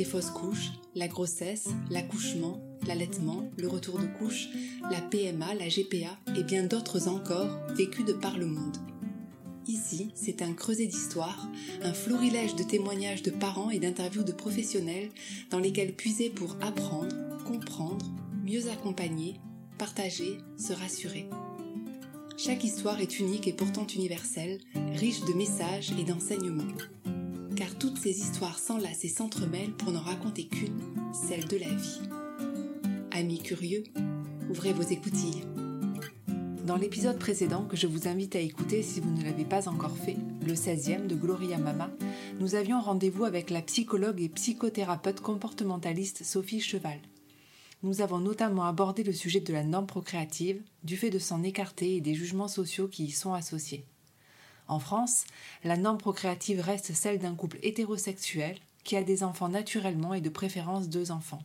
les fausses couches, la grossesse, l'accouchement, l'allaitement, le retour de couche, la PMA, la GPA et bien d'autres encore vécus de par le monde. Ici, c'est un creuset d'histoire, un florilège de témoignages de parents et d'interviews de professionnels dans lesquels puiser pour apprendre, comprendre, mieux accompagner, partager, se rassurer. Chaque histoire est unique et pourtant universelle, riche de messages et d'enseignements. Car toutes ces histoires s'enlacent et s'entremêlent pour n'en raconter qu'une, celle de la vie. Amis curieux, ouvrez vos écoutilles. Dans l'épisode précédent que je vous invite à écouter si vous ne l'avez pas encore fait, le 16e de Gloria Mama, nous avions rendez-vous avec la psychologue et psychothérapeute comportementaliste Sophie Cheval. Nous avons notamment abordé le sujet de la norme procréative, du fait de s'en écarter et des jugements sociaux qui y sont associés. En France, la norme procréative reste celle d'un couple hétérosexuel qui a des enfants naturellement et de préférence deux enfants.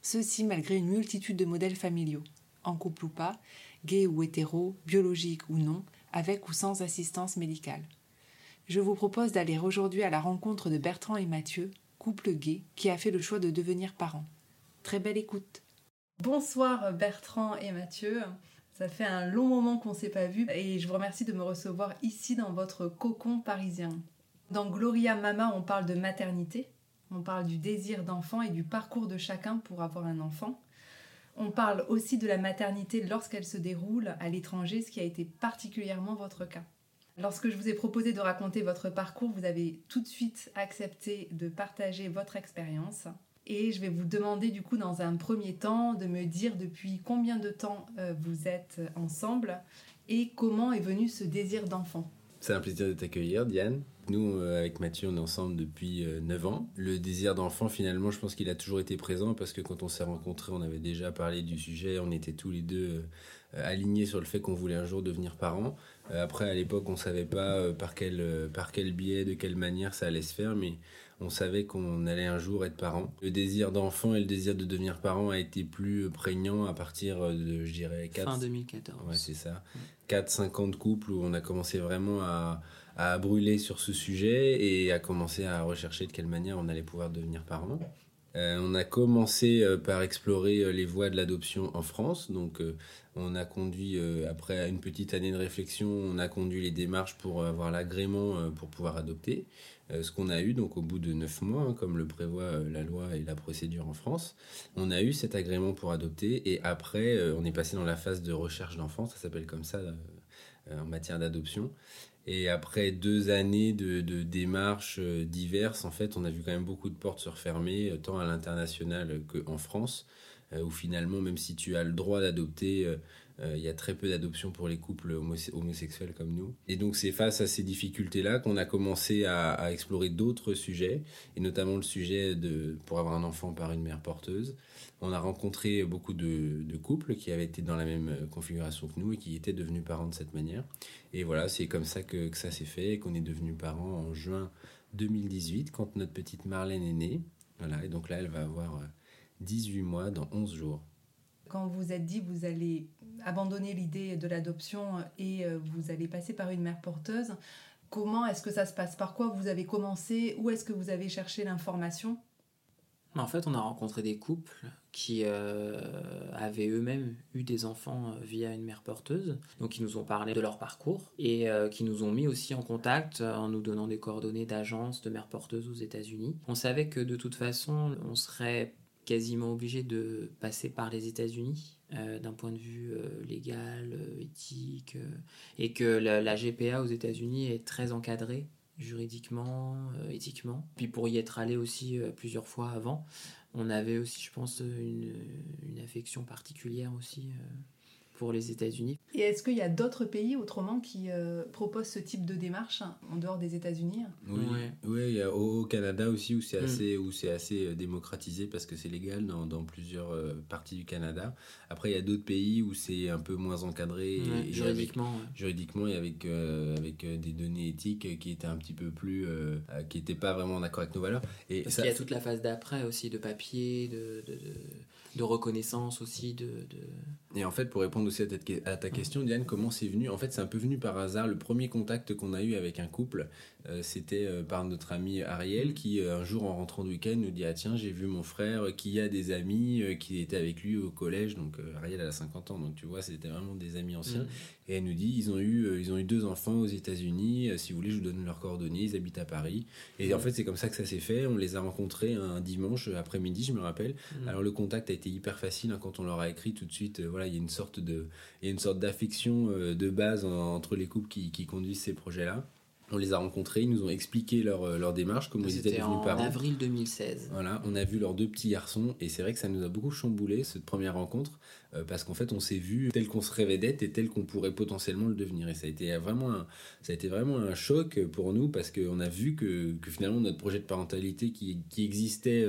Ceci malgré une multitude de modèles familiaux, en couple ou pas, gay ou hétéro, biologique ou non, avec ou sans assistance médicale. Je vous propose d'aller aujourd'hui à la rencontre de Bertrand et Mathieu, couple gay qui a fait le choix de devenir parents. Très belle écoute. Bonsoir Bertrand et Mathieu. Ça fait un long moment qu'on ne s'est pas vu et je vous remercie de me recevoir ici dans votre cocon parisien. Dans Gloria Mama, on parle de maternité, on parle du désir d'enfant et du parcours de chacun pour avoir un enfant. On parle aussi de la maternité lorsqu'elle se déroule à l'étranger, ce qui a été particulièrement votre cas. Lorsque je vous ai proposé de raconter votre parcours, vous avez tout de suite accepté de partager votre expérience. Et je vais vous demander du coup dans un premier temps de me dire depuis combien de temps euh, vous êtes ensemble et comment est venu ce désir d'enfant? C'est un plaisir de t'accueillir, Diane. Nous, euh, avec Mathieu, on est ensemble depuis 9 euh, ans. Le désir d'enfant, finalement, je pense qu'il a toujours été présent parce que quand on s'est rencontrés, on avait déjà parlé du sujet. On était tous les deux euh, alignés sur le fait qu'on voulait un jour devenir parents. après, à l'époque, on ne savait pas par quel, par quel biais, de quelle manière ça allait se faire, mais on savait qu'on allait un jour être parents. Le désir d'enfant et le désir de devenir parent a été plus prégnant à partir de, je dirais, 4... Fin 2014. Ouais, c'est ça. 4-5 ans de couple où on a commencé vraiment à, à brûler sur ce sujet et à commencer à rechercher de quelle manière on allait pouvoir devenir parent. Euh, on a commencé euh, par explorer euh, les voies de l'adoption en France. Donc, on a conduit, après une petite année de réflexion, on a conduit les démarches pour avoir l'agrément pour pouvoir adopter. ce qu'on a eu, donc au bout de neuf mois, hein, comme le prévoit la loi et la procédure en France, on a eu cet agrément pour adopter. Et après, on est passé dans la phase de recherche d'enfants, ça s'appelle comme ça en matière d'adoption. Et après deux années de, démarches euh, diverses, en fait, on a vu quand même beaucoup de portes se refermer, euh, tant à l'international qu'en France, euh, où finalement, même si tu as le droit d'adopter, il y a très peu d'adoptions pour les couples homosexuels comme nous. Et donc c'est face à ces difficultés-là qu'on a commencé à, explorer d'autres sujets, et notamment le sujet de pour avoir un enfant par une mère porteuse. On a rencontré beaucoup de, couples qui avaient été dans la même euh, configuration que nous et qui étaient devenus parents de cette manière. Et voilà, c'est comme ça que, ça s'est fait et qu'on est devenus parents en juin 2018 quand notre petite Marlène est née. Voilà, et donc là, elle va avoir 18 euh, mois dans 11 jours. Quand vous êtes dit vous allez abandonner l'idée de l'adoption et euh, vous allez passer par une mère porteuse, comment est-ce que ça se passe? Par quoi vous avez commencé? Où est-ce que vous avez cherché l'information? En fait, on a rencontré des couples qui euh, avaient eux-mêmes eu des enfants euh, via une mère porteuse, donc qui nous ont parlé de leur parcours et qui nous ont mis aussi en contact en nous donnant des coordonnées d'agences de mères porteuses aux États-Unis. On savait que de toute façon, on serait quasiment obligé de passer par les États-Unis d'un point de vue légal, éthique, et que la GPA aux États-Unis est très encadrée juridiquement, euh, éthiquement. Puis pour y être allé aussi euh, plusieurs fois avant, on avait aussi, je pense, une, affection particulière aussi euh, pour les États-Unis. Et est-ce qu'il y a d'autres pays autrement qui euh, proposent ce type de démarche hein, en dehors des États-Unis Oui, oui il y a au, Canada aussi où c'est mm. assez, où c'est assez euh, démocratisé parce que c'est légal dans, dans plusieurs euh, parties du Canada. Après, il y a d'autres pays où c'est un peu moins encadré juridiquement, juridiquement et avec, avec des données éthiques qui étaient un petit peu plus, qui n'étaient pas vraiment d'accord avec nos valeurs. Et parce qu'il y a toute la phase d'après aussi de papier, de, de de reconnaissance aussi. De, Et en fait, pour répondre aussi à ta, question, Diane, comment c'est venu? En fait, c'est un peu venu par hasard. Le premier contact qu'on a eu avec un couple, c'était euh, par notre ami Ariel qui, euh, un jour en rentrant de week-end, nous dit Ah, tiens, j'ai vu mon frère qui a des amis qui étaient avec lui au collège. Donc, Ariel, a 50 ans. Donc, tu vois, c'était vraiment des amis anciens. Mm. Et elle nous dit Ils ont eu, ils ont eu deux enfants aux États-Unis. si vous voulez, je vous donne leurs coordonnées. Ils habitent à Paris. Et en fait, c'est comme ça que ça s'est fait. On les a rencontrés un dimanche après-midi, je me rappelle. Mm. Alors, le contact a été hyper facile hein, quand on leur a écrit tout de suite. voilà, il y a une sorte de, il y a une sorte d'affection de base entre les couples qui, qui conduisent ces projets-là. On les a rencontrés, ils nous ont expliqué leur, euh, leur démarche, comment ils étaient devenus parents. En avril 2016. Voilà, on a vu leurs deux petits garçons et c'est vrai que ça nous a beaucoup chamboulé cette première rencontre euh, parce qu'en fait on s'est vu tel qu'on se rêvait d'être et tel qu'on pourrait potentiellement le devenir et ça a été vraiment un, ça a été vraiment un choc pour nous parce qu'on a vu que, que, finalement notre projet de parentalité qui, qui existait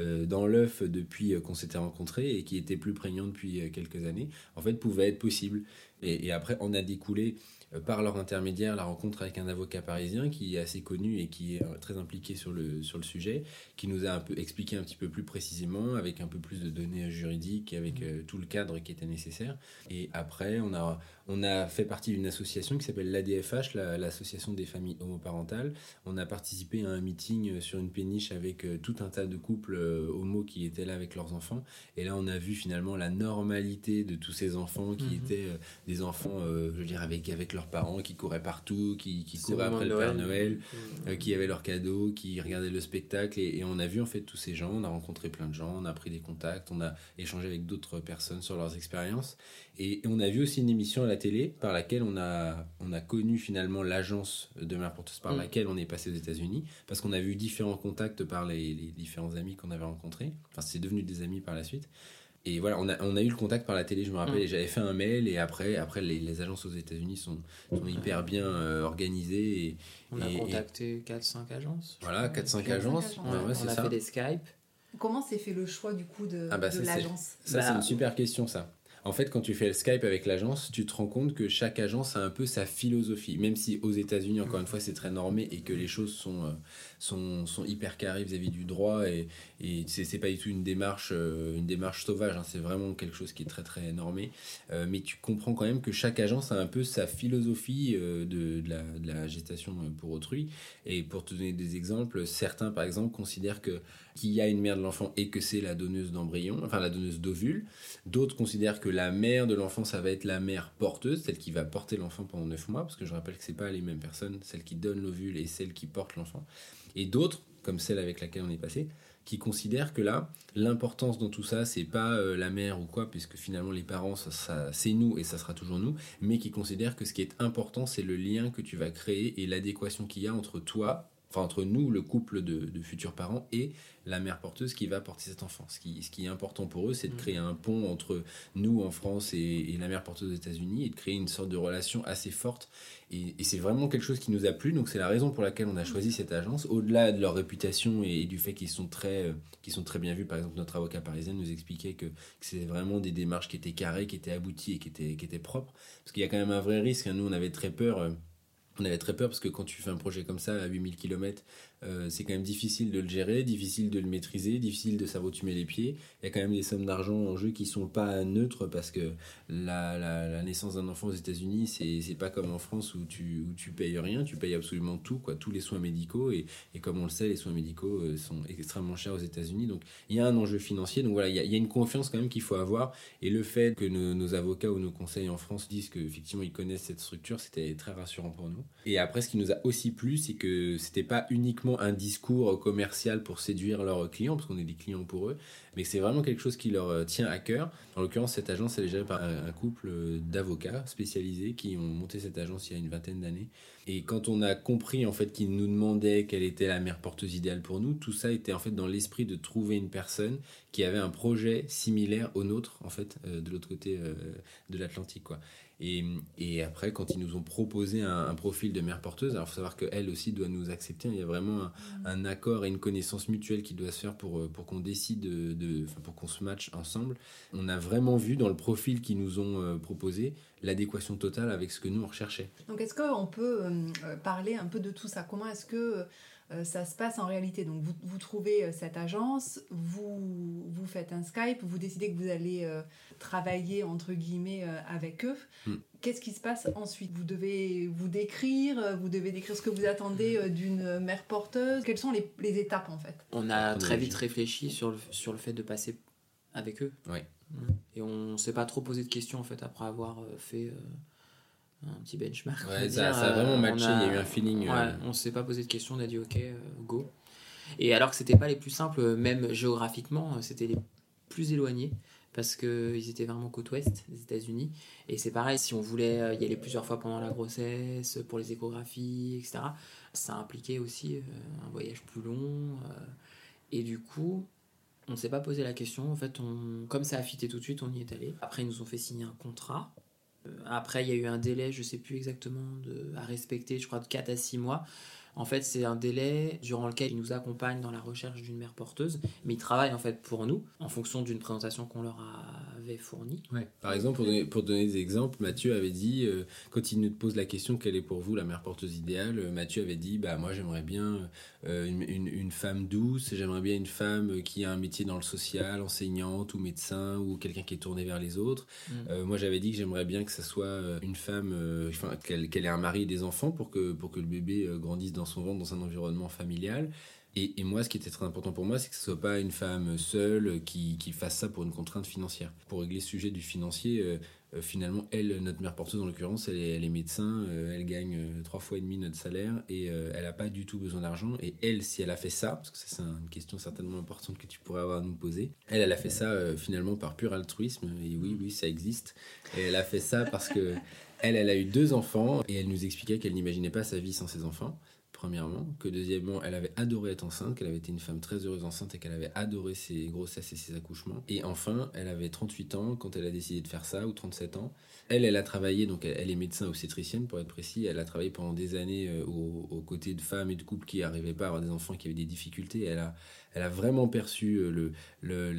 euh, dans l'œuf depuis qu'on s'était rencontrés et qui était plus prégnant depuis quelques années en fait pouvait être possible et, et après on a découlé par leur intermédiaire la rencontre avec un avocat parisien qui est assez connu et qui est euh, très impliqué sur le, sur le sujet, qui nous a un peu expliqué un petit peu plus précisément, avec un peu plus de données juridiques, avec mmh. euh, tout le cadre qui était nécessaire. Et après, on a, on a fait partie d'une association qui s'appelle l'ADFH, l'Association des familles homoparentales. On a participé à un meeting sur une péniche avec tout un tas de couples homo qui étaient là avec leurs enfants. Et là, on a vu finalement la normalité de tous ces enfants qui mmh. étaient des enfants, je veux dire, avec, avec leur parents qui couraient partout, qui, qui couraient après le Père Noël, mmh. euh, qui avaient leurs cadeaux, qui regardaient le spectacle. Et, on a vu en fait tous ces gens, on a rencontré plein de gens, on a pris des contacts, on a échangé avec d'autres personnes sur leurs expériences. Et, on a vu aussi une émission à la télé par laquelle on a, on a connu finalement l'agence de Mère Porteuse par mmh. laquelle on est passé aux États-Unis, parce qu'on a vu différents contacts par les, les différents amis qu'on avait rencontrés. Enfin, c'est devenu des amis par la suite. Et voilà, on a, on a eu le contact par la télé, je me rappelle, mm. et j'avais fait un mail, et après, après les, les agences aux États-Unis sont, sont, hyper bien euh, organisées. Et, on a contacté 4-5 agences. Voilà, 4-5 agences. on a fait des Skype. Comment s'est fait le choix du coup de, ah bah, de l'agence? Ça, c'est bah, une super question, ça. En fait, quand tu fais le Skype avec l'agence, tu te rends compte que chaque agence a un peu sa philosophie. Même si aux États-Unis, encore une fois, c'est très normé et que les choses sont, euh, sont, hyper carrées vis-à-vis du droit et, et c'est pas du tout une démarche, euh, une démarche sauvage. Hein. c'est vraiment quelque chose qui est très très normé. Euh, mais tu comprends quand même que chaque agence a un peu sa philosophie la, de la gestation pour autrui. Et pour te donner des exemples, certains par exemple considèrent que qu'il y a une mère de l'enfant et que c'est la donneuse d'embryon, enfin la donneuse d'ovule. D'autres considèrent que la mère de l'enfant, ça va être la mère porteuse, celle qui va porter l'enfant pendant 9 mois, parce que je rappelle que c'est pas les mêmes personnes, celle qui donne l'ovule et celle qui porte l'enfant. Et d'autres, comme celle avec laquelle on est passé, qui considèrent que là, l'importance dans tout ça, c'est pas euh, la mère ou quoi, puisque finalement les parents, ça, c'est nous et ça sera toujours nous, mais qui considèrent que ce qui est important, c'est le lien que tu vas créer et l'adéquation qu'il y a entre toi, enfin entre nous, le couple de, de futurs parents, et la mère porteuse qui va porter cet enfant. Ce qui, ce qui est important pour eux, c'est de mm. créer un pont entre nous en France et, la mère porteuse aux États-Unis et de créer une sorte de relation assez forte. Et, c'est vraiment quelque chose qui nous a plu. Donc c'est la raison pour laquelle on a choisi cette agence. Au-delà de leur réputation et, du fait qu'ils sont très, euh, sont très bien vus. Par exemple, notre avocat parisien nous expliquait que, c'était vraiment des démarches qui étaient carrées, qui étaient abouties et qui étaient, qui étaient propres. Parce qu'il y a quand même un vrai risque. Hein. Nous, on avait très peur. Euh, on avait très peur parce que quand tu fais un projet comme ça à 8000 km, euh, c'est quand même difficile de le gérer, difficile de le maîtriser, difficile de savoir où tu mets les pieds. Il y a quand même des sommes d'argent en jeu qui sont pas neutres parce que la, la, naissance d'un enfant aux États-Unis, c'est, pas comme en France où tu, où tu payes rien, tu payes absolument tout, quoi, tous les soins médicaux. Et, et comme on le sait, les soins médicaux euh, sont extrêmement chers aux États-Unis. Donc il y a un enjeu financier. Donc voilà, il y, a, une confiance quand même qu'il faut avoir. Et le fait que nos, avocats ou nos conseils en France disent qu'effectivement ils connaissent cette structure, c'était très rassurant pour nous. Et après, ce qui nous a aussi plu, c'est que c'était pas uniquement un discours commercial pour séduire leurs clients, parce qu'on est des clients pour eux, mais c'est vraiment quelque chose qui leur euh, tient à cœur. En l'occurrence, cette agence, elle est gérée par un couple d'avocats spécialisés qui ont monté cette agence il y a une vingtaine d'années. Et quand on a compris en fait qu'ils nous demandaient quelle était la mère porteuse idéale pour nous, tout ça était en fait dans l'esprit de trouver une personne qui avait un projet similaire au nôtre en fait euh, de l'autre côté euh, de l'Atlantique quoi. Et, et, après, quand ils nous ont proposé un, profil de mère porteuse, alors il faut savoir qu'elle aussi doit nous accepter. Il y a vraiment un, mm. accord et une connaissance mutuelle qui doit se faire pour, euh, pour qu'on décide, de, de pour qu'on se matche ensemble. On a vraiment vu dans le profil qu'ils nous ont euh, proposé l'adéquation totale avec ce que nous on recherchait. Donc est-ce qu'on peut euh, parler un peu de tout ça? Comment est-ce que ça se passe en réalité. Donc vous, vous trouvez euh, cette agence, vous, vous faites un Skype, vous décidez que vous allez euh, travailler entre guillemets avec eux. Hmm. Qu'est-ce qui se passe ensuite? Vous devez vous décrire, vous devez décrire ce que vous attendez d'une mère porteuse. Quelles sont les, les, étapes en fait? On a très vite réfléchi sur le, sur le fait de passer avec eux. Oui. Et on ne s'est pas trop posé de questions en fait après avoir fait un petit benchmark. Ouais, ça, a vraiment matché, il y a eu un feeling. Ouais, On s'est pas posé de questions, on a dit ok, euh, go. Et alors que c'était pas les plus simples, même géographiquement, c'était les plus éloignés parce qu'ils étaient vraiment côte ouest des États-Unis. Et c'est pareil, si on voulait euh, y aller plusieurs fois pendant la grossesse, pour les échographies, etc., ça impliquait aussi euh, un voyage plus long. Et du coup, on ne s'est pas posé la question. En fait, on, comme ça a fité tout de suite, on y est allé. Après, ils nous ont fait signer un contrat après, il y a eu un délai, je ne sais plus exactement, à respecter, je crois de 4 à 6 mois. En fait, c'est un délai durant lequel ils nous accompagnent dans la recherche d'une mère porteuse, mais ils travaillent en fait pour nous, en fonction d'une présentation qu'on leur avait. Ouais. Par exemple, pour donner, pour donner, des exemples, Mathieu avait dit, euh, quand il nous pose la question quelle est pour vous la mère porteuse idéale, euh, Mathieu avait dit, bah moi j'aimerais bien euh, une, une, une, femme douce, j'aimerais bien une femme qui a un métier dans le social, enseignante ou médecin ou quelqu'un qui est tourné vers les autres. Mm. moi j'avais dit que j'aimerais bien que ça soit une femme, qu'elle ait un mari et des enfants pour que, pour que le bébé grandisse dans son ventre dans un environnement familial. Et, moi, ce qui était très important pour moi, c'est que ce soit pas une femme seule qui, qui, fasse ça pour une contrainte financière. Pour régler ce sujet du financier, euh, euh, finalement, elle, notre mère porteuse en l'occurrence, elle, elle est, médecin, euh, elle gagne trois fois et demi notre salaire et elle n'a pas du tout besoin d'argent. Et elle, si elle a fait ça, parce que c'est une question certainement importante que tu pourrais avoir à nous poser, elle, elle a fait ça finalement par pur altruisme. Et oui, oui, ça existe. Et elle a fait ça parce que elle, elle a eu deux enfants et elle nous expliquait qu'elle n'imaginait pas sa vie sans ses enfants premièrement, que deuxièmement, elle avait adoré être enceinte, qu'elle avait été une femme très heureuse enceinte et qu'elle avait adoré ses grossesses et ses accouchements. Et enfin, elle avait 38 ans quand elle a décidé de faire ça, ou 37 ans. Elle, elle a travaillé, donc elle, est médecin obstétricienne pour être précis, elle a travaillé pendant des années euh, aux, côtés de femmes et de couples qui n'arrivaient pas à avoir des enfants, qui avaient des difficultés. Elle a, elle a vraiment perçu euh, le,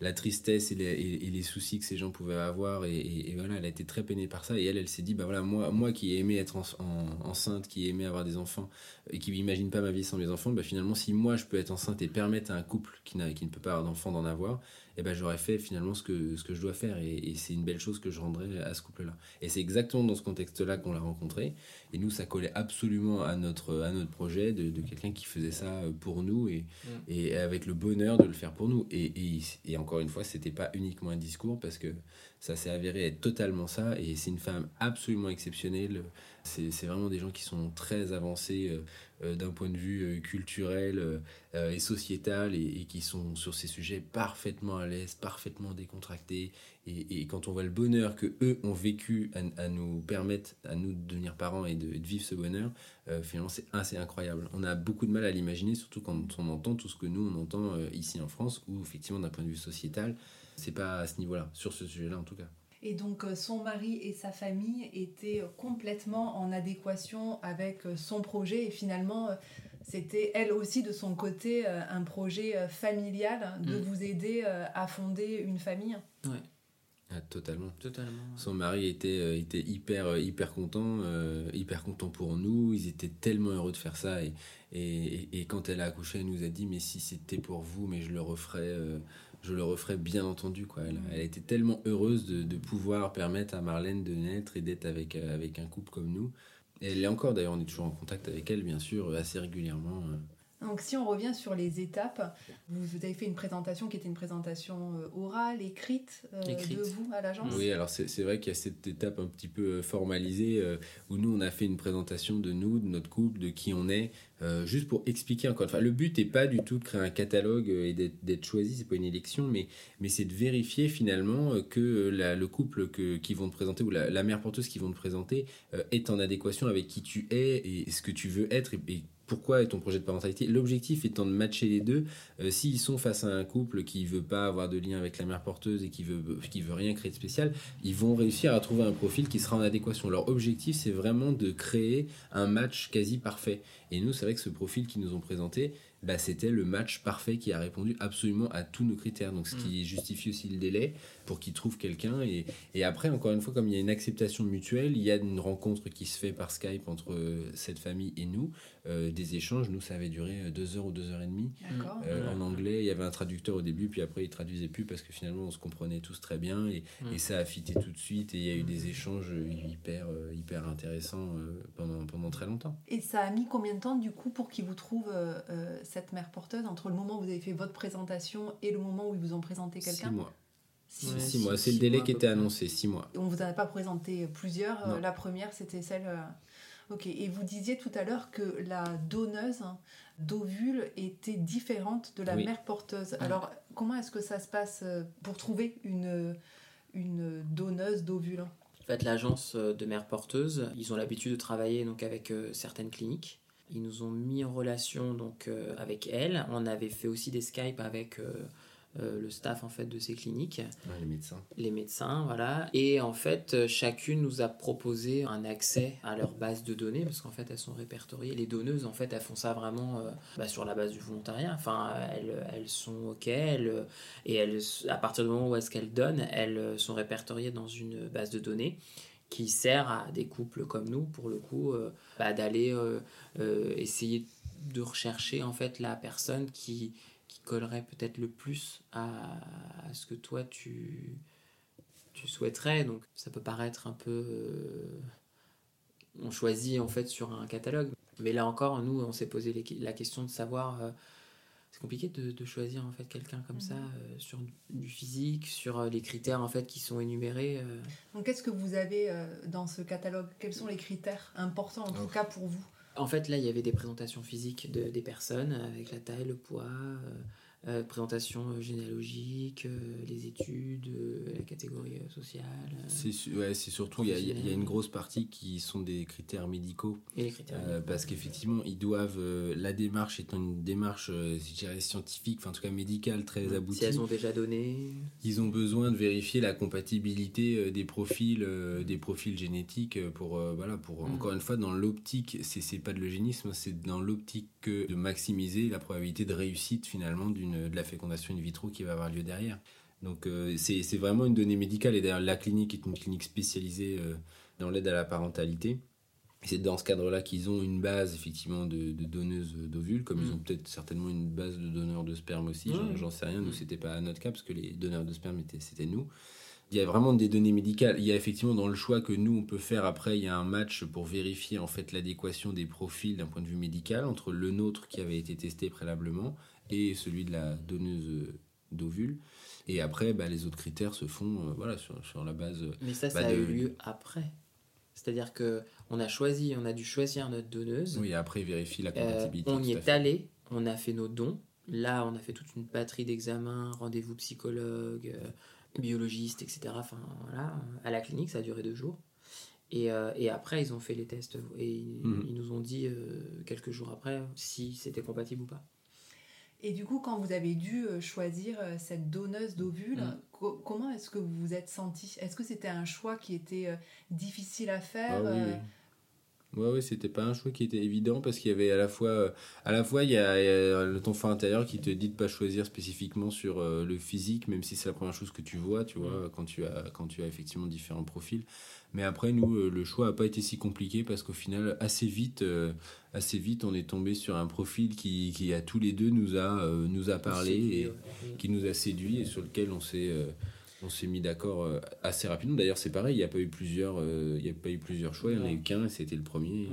la, tristesse et les, soucis que ces gens pouvaient avoir. Et, voilà, elle a été très peinée par ça. Et elle, elle s'est dit, bah voilà, moi, moi qui ai aimé être enceinte, qui ai aimé avoir des enfants et qui n'imagine pas ma vie sans mes enfants, bah finalement, si moi je peux être enceinte et permettre à un couple qui, qui ne peut pas avoir d'enfants d'en avoir, eh ben j'aurais fait finalement ce que, ce que je dois faire. Et, c'est une belle chose que je rendrais à ce couple-là. Et c'est exactement dans ce contexte-là qu'on l'a rencontré. Et nous, ça collait absolument à notre, à notre projet de, de quelqu'un qui faisait ça pour nous et, mm. et avec le bonheur de le faire pour nous. Et, et, et encore une fois, c'était pas uniquement un discours parce que ça s'est avéré être totalement ça. Et c'est une femme absolument exceptionnelle. C'est vraiment des gens qui sont très avancés euh, euh, d'un point de vue euh, culturel et sociétal et, qui sont sur ces sujets parfaitement à l'aise, parfaitement décontractés. Et, quand on voit le bonheur que eux ont vécu à, nous permettre, à nous de devenir parents et de, vivre ce bonheur, finalement c'est assez incroyable. On a beaucoup de mal à l'imaginer, surtout quand on entend tout ce que nous on entend ici en France, où effectivement d'un point de vue sociétal, c'est pas à ce niveau-là, sur ce sujet-là en tout cas. Et donc euh, son mari et sa famille étaient complètement en adéquation avec euh, son projet et finalement euh, c'était elle aussi de son côté un projet familial de mm. vous aider à fonder une famille. Ouais. Ah, totalement. Totalement. Son mari était, était hyper, hyper content, hyper content pour nous. Ils étaient tellement heureux de faire ça. Et, et, et, quand elle a accouché, elle nous a dit Mais si c'était pour vous, mais je le referais je le referai bien entendu. Quoi. Elle, été tellement heureuse de, pouvoir permettre à Marlène de naître et d'être avec, euh, avec un couple comme nous. Elle est encore, d'ailleurs, on est toujours en contact avec elle, bien sûr, assez régulièrement. Euh. Donc si on revient sur les étapes, vous, avez fait une présentation qui était une présentation euh, orale, écrite, euh, de vous à l'agence? Oui, alors c'est vrai qu'il y a cette étape un petit peu euh, formalisée où nous on a fait une présentation de nous, de notre couple, de qui on est, juste pour expliquer encore. Enfin, le but n'est pas du tout de créer un catalogue et d'être choisi, c'est pas une élection, mais, mais c'est de vérifier finalement que le couple que, qui vont te présenter ou la, mère porteuse qui vont te présenter est en adéquation avec qui tu es et ce que tu veux être et pourquoi est ton projet de parentalité? L'objectif étant de matcher les deux. Euh, s'ils sont face à un couple qui veut pas avoir de lien avec la mère porteuse et qui veut veut rien créer de spécial, ils vont réussir à trouver un profil qui sera en adéquation. Leur objectif, c'est vraiment de créer un match quasi parfait. Et nous, c'est vrai que ce profil qu'ils nous ont présenté, bah, c'était le match parfait qui a répondu absolument à tous nos critères. Donc, ce qui mm. justifie aussi le délai pour qu'ils trouvent quelqu'un. Et, et, après, encore une fois, comme il y a une acceptation mutuelle, il y a une rencontre qui se fait par Skype entre euh, cette famille et nous. Euh, des échanges, nous, ça avait duré euh, deux heures ou deux heures et demie. en anglais, il y avait un traducteur au début, puis après, il traduisait plus parce que finalement, on se comprenait tous très bien. Et, mm. et ça a fité tout de suite. Et il y a eu des échanges hyper, hyper intéressants pendant, pendant très longtemps. Et ça a mis combien de temps, du coup, pour qu'ils vous trouvent cette mère porteuse entre le moment où vous avez fait votre présentation et le moment où ils vous ont présenté quelqu'un Six mois. Six, mois, c'est le délai qui était annoncé, six mois. On vous en a pas présenté plusieurs. Euh, la première, c'était celle. Euh, ok. Et vous disiez tout à l'heure que la donneuse d'ovules était différente de la mère porteuse. Alors, comment est-ce que ça se passe euh, pour trouver une, une donneuse d'ovules? En fait, l'agence de mère porteuse, ils ont l'habitude de travailler donc avec certaines cliniques. Ils nous ont mis en relation donc euh, avec elle. On avait fait aussi des Skype avec euh, euh, le staff en fait de ces cliniques. les médecins. Les médecins, voilà. Et en fait, chacune nous a proposé un accès à leur base de données parce qu'en fait, elles sont répertoriées. Les donneuses, en fait, elles font ça vraiment bah, sur la base du volontariat. Enfin, elles, elles sont ok, elles, et elles, à partir du moment où est-ce qu'elles donnent, elles sont répertoriées dans une base de données qui sert à des couples comme nous, pour le coup, euh, bah, d'aller euh, euh, essayer de rechercher en fait la personne qui, qui collerait peut-être le plus à, ce que toi tu, tu souhaiterais. Donc ça peut paraître un peu... on choisit en fait sur un catalogue. Mais là encore, nous, on s'est posé la question de savoir c'est compliqué de, choisir en fait quelqu'un comme ça mhm. euh, sur du physique, sur euh, les critères en fait qui sont énumérés. Euh. Donc qu'est-ce que vous avez dans ce catalogue? Quels sont les critères importants en tout cas pour vous? En fait là il y avait des présentations physiques de, des personnes avec la taille, le poids, euh, présentation euh, généalogique, euh, les études, la catégorie sociale. C'est ouais, surtout, il y, y, a une grosse partie qui sont des critères médicaux. Et les critères Parce qu'effectivement, ils doivent. la démarche étant une démarche, je dirais, scientifique, enfin en tout cas médicale, très aboutie. Si elles ont déjà donné. Ils ont besoin de vérifier la compatibilité des profils, des profils génétiques pour, voilà, pour mm. encore une fois, dans l'optique, c'est pas de l'eugénisme, c'est dans l'optique de maximiser la probabilité de réussite finalement d'une de la fécondation in vitro qui va avoir lieu derrière. Donc euh, c'est vraiment une donnée médicale et d'ailleurs la clinique est une clinique spécialisée euh, dans l'aide à la parentalité. C'est dans ce cadre-là qu'ils ont une base effectivement de, donneuses d'ovules, comme ils mm. ont peut-être certainement une base de donneurs de sperme aussi, j'en sais rien, nous mm. c'était pas notre cas parce que les donneurs de sperme c'était nous. Il y a vraiment des données médicales. Il y a effectivement dans le choix que nous on peut faire après, il y a un match pour vérifier en fait l'adéquation des profils d'un point de vue médical entre le nôtre qui avait été testé préalablement et celui de la donneuse d'ovules. Et après, bah, les autres critères se font euh, voilà, sur, sur, la base. Mais ça, bah, ça a eu lieu après. C'est-à-dire que on a choisi, on a dû choisir notre donneuse. Oui, après vérifier la compatibilité. Euh, on y est allé, on a fait nos dons. Là, on a fait toute une batterie d'examens, rendez-vous psychologue, euh, biologiste, etc. Enfin, voilà, à la clinique, ça a duré deux jours. Et, et après, ils ont fait les tests et ils, mhm. nous ont dit quelques jours après si c'était compatible ou pas. Et du coup, quand vous avez dû euh, choisir euh, cette donneuse d'ovules, mm. comment est-ce que vous vous êtes senti Est-ce que c'était un choix qui était euh, difficile à faire ah, oui, oui. Ouais, c'était pas un choix qui était évident parce qu'il y avait à la fois, à la fois il y, a, le ton fort intérieur qui te dit de pas choisir spécifiquement sur le physique, même si c'est la première chose que tu vois, tu vois, mm. quand tu as, quand tu as effectivement différents profils. Mais après, nous, euh, le choix n'a pas été si compliqué parce qu'au final, assez vite, euh, assez vite, on est tombé sur un profil qui, qui à tous les deux, nous a, euh, nous a parlé et qui nous a séduit et sur lequel on s'est on s'est mis d'accord assez rapidement. D'ailleurs, c'est pareil, il n'y a pas eu plusieurs, il y a pas eu plusieurs choix, il n'y en a eu qu'un et c'était le premier.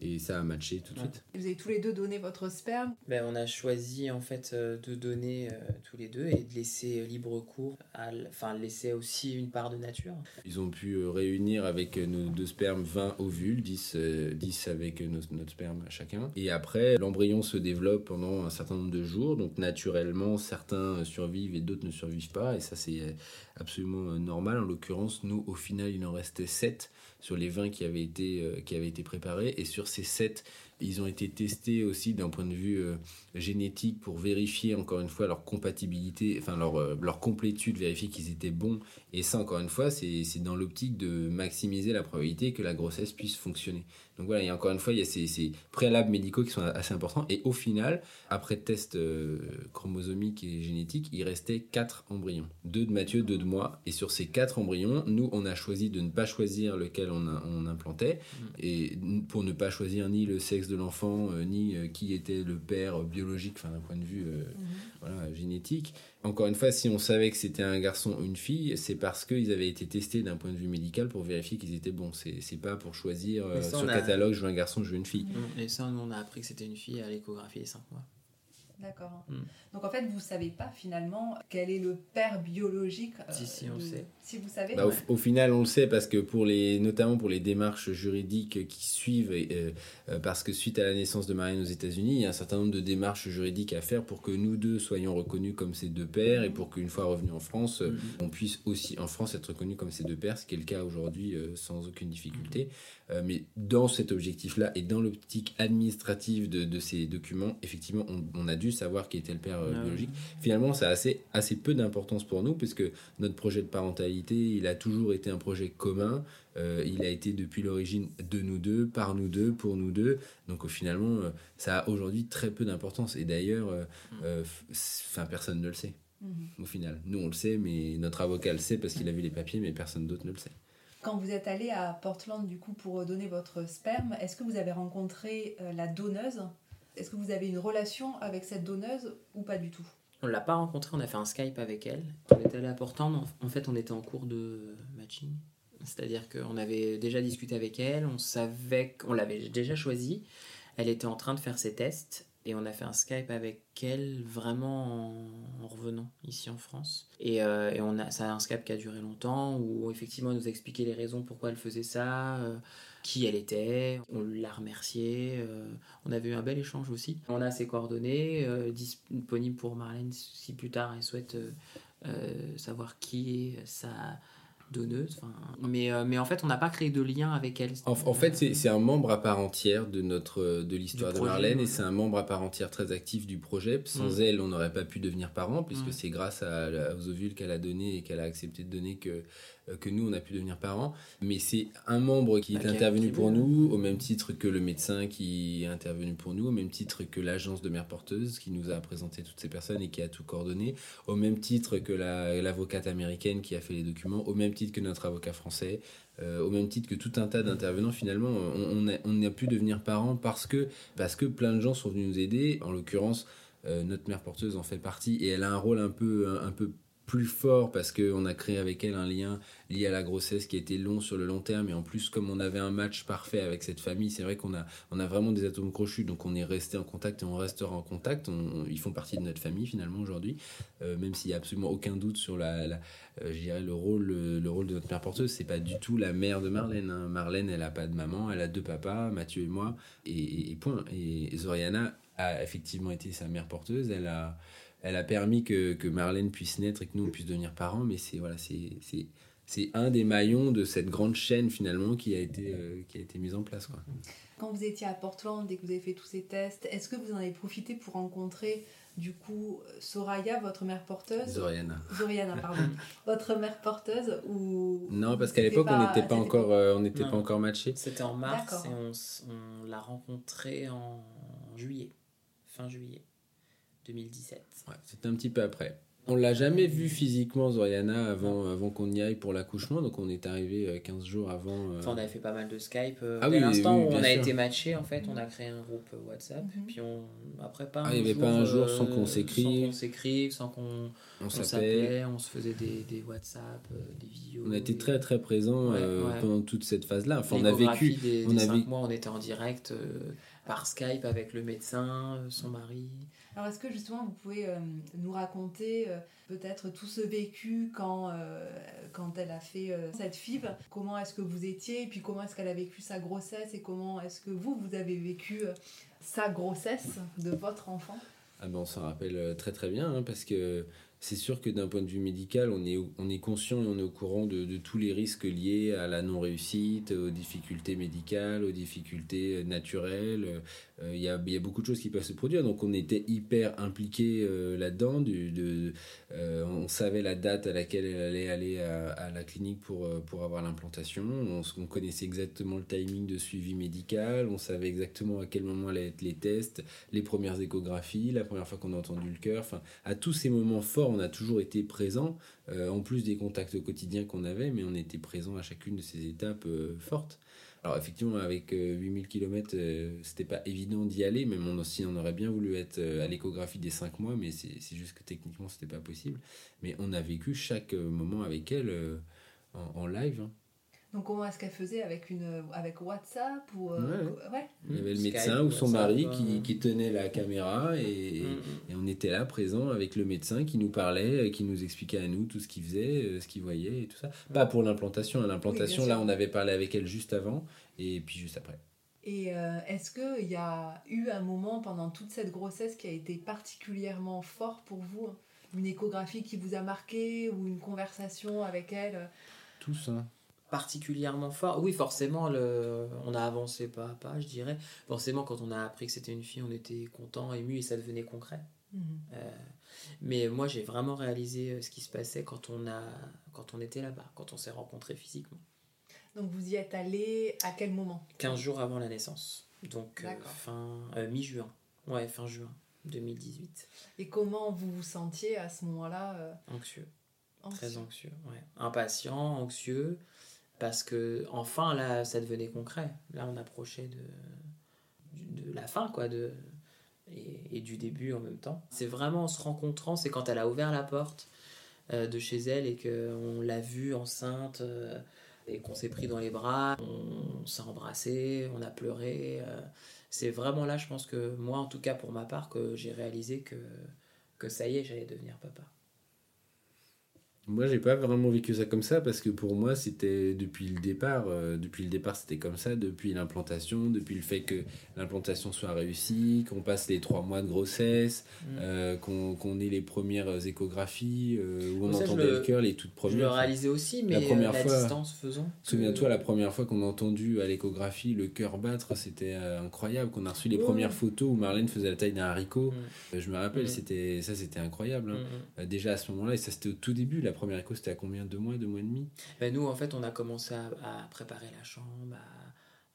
Et ça a matché tout de Ouais. suite. Vous avez tous les deux donné votre sperme. Ben, on a choisi en fait euh, de donner euh, tous les deux et de laisser libre cours, à, l- enfin laisser aussi une part de nature. Ils ont pu euh, réunir avec nos deux spermes 20 ovules, 10, euh, 10 avec nos- notre sperme chacun. Et après, l'embryon se développe pendant un certain nombre de jours. Donc naturellement, certains survivent et d'autres ne survivent pas. Et ça, c'est absolument normal. En l'occurrence, nous, au final, il en restait 7 sur les 20 qui avaient été, euh, qui avaient été préparés. Et sur ces 7, ils ont été testés aussi d'un point de vue euh, génétique pour vérifier encore une fois leur compatibilité, enfin leur, euh, leur complétude, vérifier qu'ils étaient bons. Et ça, encore une fois, c'est dans l'optique de maximiser la probabilité que la grossesse puisse fonctionner. Donc voilà, a encore une fois, il y a ces, ces préalables médicaux qui sont assez importants. Et au final, après test euh, chromosomique et génétique, il restait 4 embryons. Deux de Mathieu, deux de moi. Et sur ces 4 embryons, nous, on a choisi de ne pas choisir lequel on, a- on implantait. Et n- pour ne pas choisir ni le sexe de l'enfant, euh, ni euh, qui était le père euh, biologique, enfin d'un point de vue euh, voilà, génétique. Encore une fois, si on savait que c'était un garçon ou une fille, c'est parce qu'ils avaient été testés d'un point de vue médical pour vérifier qu'ils étaient bons. C'est c'est pas pour choisir euh, ça, sur on le a- catalogue, je veux un garçon, je veux une fille. Et ça, nous, on a appris que c'était une fille à l'échographie les 5 mois. D'accord. Mm. Donc en fait, vous savez pas finalement quel est le père biologique. euh, Si, si, on de- sait. Si vous savez. Bah, au, au final, on le sait parce que pour les, notamment pour les démarches juridiques qui suivent, et, euh, euh, parce que suite à la naissance de Marianne aux États-Unis, il y a un certain nombre de démarches juridiques à faire pour que nous deux soyons reconnus comme ces deux pères et pour qu'une fois revenus en France, euh, Mhm. on puisse aussi en France être reconnus comme ces deux pères, ce qui est le cas aujourd'hui euh, sans aucune difficulté. Euh, mais dans cet objectif-là et dans l'optique administrative de, de ces documents, effectivement, on, on a dû savoir qui était le père euh, Ah oui. biologique. Finalement, ça a assez, assez peu d'importance pour nous, puisque notre projet de parentalité, il a toujours été un projet commun. Euh, il a été depuis l'origine de nous deux, par nous deux, pour nous deux. Donc au finalement, euh, ça a aujourd'hui très peu d'importance. Et d'ailleurs, euh, euh, enfin, personne ne le sait. Mhm. Au final, nous on le sait, mais notre avocat le sait parce qu'il a vu les papiers, mais personne d'autre ne le sait. Quand vous êtes allé à Portland du coup pour donner votre sperme, est-ce que vous avez rencontré euh, la donneuse? Est-ce que vous avez une relation avec cette donneuse ou pas du tout? On l'a pas rencontrée, on a fait un Skype avec elle. On est allé à Portland, en- fait on était en cours de matching. C'est-à-dire qu'on avait déjà discuté avec elle, on savait qu'on l'avait déjà choisie. Elle était en train de faire ses tests et on a fait un Skype avec elle vraiment en, en revenant ici en France. Et, euh, ça a un Skype qui a duré longtemps où effectivement elle nous a expliqué les raisons pourquoi elle faisait ça, euh, qui elle était, on l'a remerciée, euh, on avait eu un bel échange aussi. On a ses coordonnées euh, disponibles pour Marlène si plus tard elle souhaite euh, savoir qui est sa donneuse. Mais, euh, mais en fait, on n'a pas créé de lien avec elle. En, en fait, c'est un membre à part entière de notre de l'histoire de Marlène ouais. et c'est un membre à part entière très actif du projet. Sans Mm. elle, on n'aurait pas pu devenir parents puisque Mm. c'est grâce à, aux ovules qu'elle a donné et qu'elle a accepté de donner que euh, que nous on a pu devenir parents. Mais c'est un membre qui est a intervenu pour nous au même titre que le médecin qui est intervenu pour nous, au même titre que l'agence de mère porteuse qui nous a présenté toutes ces personnes et qui a tout coordonné, au même titre que la- l'avocate américaine qui a fait les documents, au même titre que notre avocat français. Euh, au même titre que tout un tas d'intervenants, finalement, on, on, a, pu devenir parents parce que, parce que plein de gens sont venus nous aider. En l'occurrence, euh, notre mère porteuse en fait partie et elle a un rôle un peu, un peu plus fort parce qu'on a créé avec elle un lien lié à la grossesse qui était long sur le long terme. Et en plus comme on avait un match parfait avec cette famille c'est vrai qu'on a, on a vraiment des atomes crochus. Donc on est resté en contact et on restera en contact. On- on- ils font partie de notre famille finalement aujourd'hui. Euh, même s'il y a absolument aucun doute sur la, euh, le rôle le, le rôle de notre mère porteuse c'est pas du tout la mère de Marlène hein. Marlène elle a pas de maman elle a deux papas Mathieu et moi. Et- et point. Et Zoriana a effectivement été sa mère porteuse. Elle a elle a permis que, que Marlène puisse naître et que nous on puisse devenir parents mais c'est voilà c'est c'est c'est un des maillons de cette grande chaîne finalement qui a été euh, qui a été mise en place quoi. Quand vous étiez à Portland et que vous avez fait tous ces tests, est-ce que vous en avez profité pour rencontrer du coup Soraya, votre mère porteuse? Zoriana. Zoriana, pardon. votre mère porteuse ou Non parce qu'à l'époque on n'était pas encore euh, on n'était pas encore matchés. C'était en mars et on l'a rencontrée en juillet, fin juillet 2017. Ouais, c'était un petit peu après. On l'a jamais vu physiquement, Zoriana, avant, avant qu'on y aille pour l'accouchement. Donc on est arrivé 15 jours avant. Enfin, on avait fait pas mal de Skype. Ah Dès oui, l'instant oui, où on a sûr. été matchés, en fait, on a créé un groupe WhatsApp. Mhm. Puis on... après, pas Ah, un il y avait jour, pas un jour sans euh, qu'on s'écrive. Sans qu'on s'écrive, sans qu'on On on s'appelait. on se faisait des, des WhatsApp, euh, des vidéos. On a été des- très très présents Ouais, euh, ouais. pendant toute cette phase-là. Enfin, on a vécu. Des, on des a vécu- mois, on était en direct euh, par Skype avec le médecin, euh, son mari. Alors est-ce que justement vous pouvez euh, nous raconter euh, peut-être tout ce vécu quand, euh, quand elle a fait cette FIV Comment est-ce que vous étiez? Et puis comment est-ce qu'elle a vécu sa grossesse? Et comment est-ce que vous, vous avez vécu sa grossesse de votre enfant? Ah ben, on s'en rappelle très très bien hein, parce que c'est sûr que d'un point de vue médical, on est, on est conscient et on est au courant de, tous les risques liés à la non-réussite, aux difficultés médicales, aux difficultés naturelles. Euh, Il y, a, beaucoup de choses qui peuvent se produire, donc on était hyper impliqués euh, là-dedans. Euh, on savait la date à laquelle elle allait aller à, la clinique pour, avoir l'implantation. On, connaissait exactement le timing de suivi médical, on savait exactement à quel moment allaient être les tests, les premières échographies, la première fois qu'on a entendu le cœur. À tous ces moments forts, on a toujours été présent, en plus des contacts quotidiens qu'on avait, mais on était présent à chacune de ces étapes fortes. Alors effectivement, avec euh, 8000 km, c'était pas évident d'y aller, même on aussi on aurait bien voulu être euh, à l'échographie des 5 mois, mais c'est juste que techniquement c'était pas possible. Mais on a vécu chaque euh, moment avec elle euh, en, en live. hein. Donc comment est-ce qu'elle faisait avec, une, avec WhatsApp ou, euh, Ouais. ouais. Il y avait le Skype, médecin ou son WhatsApp, mari euh, qui, qui tenait la caméra et, Mm, et on était là présent avec le médecin qui nous parlait, euh, qui nous expliquait à nous tout ce qu'il faisait, euh, ce qu'il voyait et tout ça. Pas pour l'implantation, hein. l'implantation Oui, là on avait parlé avec elle juste avant et puis juste après. Et euh, est-ce qu'il y a eu un moment pendant toute cette grossesse qui a été particulièrement fort pour vous? Hein Une échographie qui vous a marqué ou une conversation avec elle? Tous, hein. Particulièrement fort. Oui, forcément, le... on a avancé pas à pas, je dirais. Forcément, quand on a appris que c'était une fille, on était content, ému et ça devenait concret. Euh, mais moi, j'ai vraiment réalisé euh, ce qui se passait quand on, a... quand on était là-bas, quand on s'est rencontrés physiquement. Donc vous y êtes allé à quel moment? 15 jours avant la naissance. Donc, euh, fin euh, mi-juin. Ouais, fin juin 2018. Et comment vous vous sentiez à ce moment-là Anxieux. anxieux Très anxieux, ouais. Impatient, anxieux, parce que enfin là, ça devenait concret. Là, on approchait de, de la fin, quoi, de, et, du début en même temps. C'est vraiment en se rencontrant, c'est quand elle a ouvert la porte euh, de chez elle et qu'on l'a vue enceinte euh, et qu'on s'est pris dans les bras, on, s'est embrassé, on a pleuré. euh. c'est vraiment là, je pense que moi, en tout cas pour ma part, que j'ai réalisé que, que ça y est, j'allais devenir papa. Moi, j'ai pas vraiment vécu ça comme ça parce que pour moi, c'était depuis le départ. euh, depuis le départ, c'était comme ça. Depuis l'implantation, depuis le fait que l'implantation soit réussie, qu'on passe les trois mois de grossesse, Mm. euh, qu'on ait les premières échographies euh, où on Ça, entendait le- le cœur, les toutes Je le premières. réalisais aussi, mais La première la fois- distance faisant. Souviens-toi, la première fois qu'on a entendu à l'échographie le cœur battre, c'était incroyable. Qu'on a reçu les premières photos où Marlène faisait la taille d'un haricot. Mm. Je me rappelle, Mm. c'était ça, c'était incroyable. hein. Mm, Déjà à ce moment-là, et ça c'était au tout début. La première écho, c'était à combien? Deux mois, deux mois et demi? Ben, nous, en fait, on a commencé à, à préparer la chambre,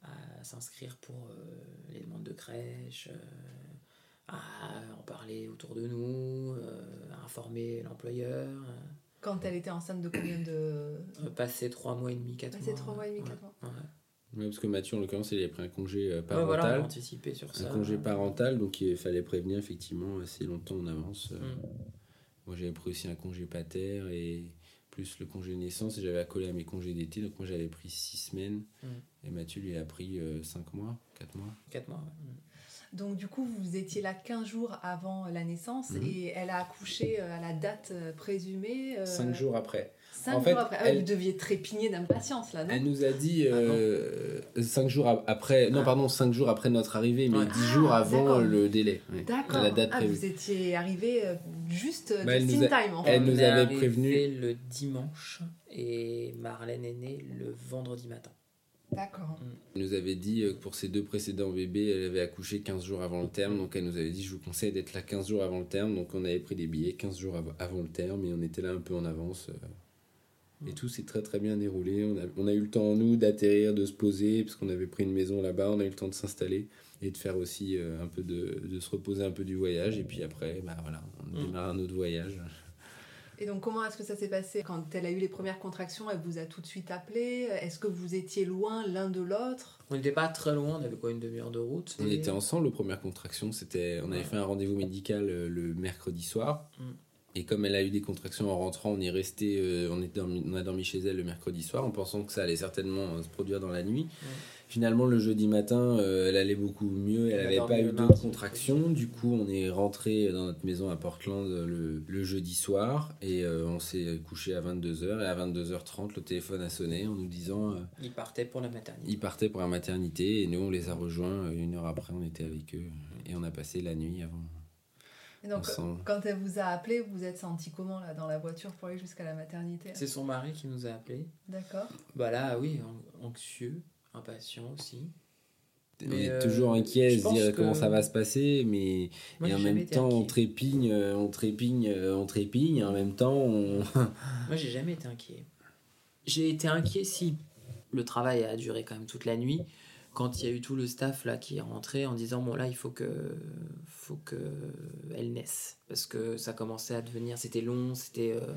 à, à s'inscrire pour euh, les demandes de crèche, euh, à en parler autour de nous, euh, à informer l'employeur. Quand elle était enceinte de combien de... passer trois mois et demi, quatre Passer mois. trois mois et demi, ouais, quatre mois. ouais. Ouais, parce que Mathieu, en l'occurrence, il avait pris un congé Ouais, parental. voilà, on a anticipé sur ça. un congé parental, donc il fallait prévenir effectivement assez longtemps en avance. Mm. Moi, j'avais pris aussi un congé pater et plus le congé naissance, et j'avais accolé à mes congés d'été. Donc, moi, j'avais pris six semaines Mm. et Mathieu, lui, a pris euh, cinq mois, quatre mois. Quatre mois, ouais. Mm. Donc du coup, vous étiez là 15 jours avant la naissance Mhm. et elle a accouché euh, à la date euh, présumée. euh, Cinq jours après. Cinq En fait, jours après. Ah, elle- Vous deviez trépigner d'impatience là, non Elle nous a dit euh, cinq jours après, non Ah. pardon, cinq jours après notre arrivée, mais dix Ah, jours avant le délai. ouais, D'accord. à la date ah, prévue. vous étiez arrivé euh, juste Bah, elle just nous in a- time en fait. Elle nous avait prévenu. le dimanche et Marlène est née le vendredi matin. D'accord. Elle nous avait dit euh, que pour ses deux précédents bébés, elle avait accouché 15 jours avant le terme. Donc elle nous avait dit Je vous conseille d'être là 15 jours avant le terme. Donc on avait pris des billets 15 jours av- avant le terme et on était là un peu en avance. euh. Et tout s'est très très bien déroulé. On a, on a eu le temps, nous, d'atterrir, de se poser, parce qu'on avait pris une maison là-bas. On a eu le temps de s'installer et de faire aussi euh, un peu de, de se reposer un peu du voyage. Et puis après, bah voilà, on Mm. démarre un autre voyage. Et donc, comment est-ce que ça s'est passé Quand elle a eu les premières contractions, elle vous a tout de suite appelé? Est-ce que vous étiez loin l'un de l'autre? On n'était pas très loin, on avait quoi, une demi-heure de route? On était ensemble aux premières contractions. C'était, on avait Ouais. fait un rendez-vous médical euh, le mercredi soir. Mm. Et comme elle a eu des contractions en rentrant, on est resté, euh, on, est dormi- on a dormi chez elle le mercredi soir en pensant que ça allait certainement euh, se produire dans la nuit. Finalement, le jeudi matin, euh, elle allait beaucoup mieux. Elle n'avait pas eu d'autres contractions. Du coup, on est rentré dans notre maison à Portland le, le jeudi soir et on s'est couché à 22h. Et à 22h30, le téléphone a sonné en nous disant euh, Il partait pour la maternité. ils partaient pour la maternité et nous, on les a rejoints. Une heure après, on était avec eux et on a passé la nuit avant. Et donc, Ensemble. quand elle vous a appelé, vous vous êtes senti comment là dans la voiture pour aller jusqu'à la maternité C'est son mari qui nous a appelés. D'accord. Bah là, oui, an- anxieux, impatient aussi. on Mais, est euh, toujours inquiet, se dire comment ça va se passer, mais Moi, et en même temps, on trépigne, on trépigne, on trépigne. Et en même temps, on... Moi, j'ai jamais été inquiet. J'ai été inquiet si le travail a duré quand même toute la nuit. Quand il y a eu tout le staff là qui est rentré en disant bon là il faut que faut que elle naisse parce que ça commençait à devenir c'était long c'était euh,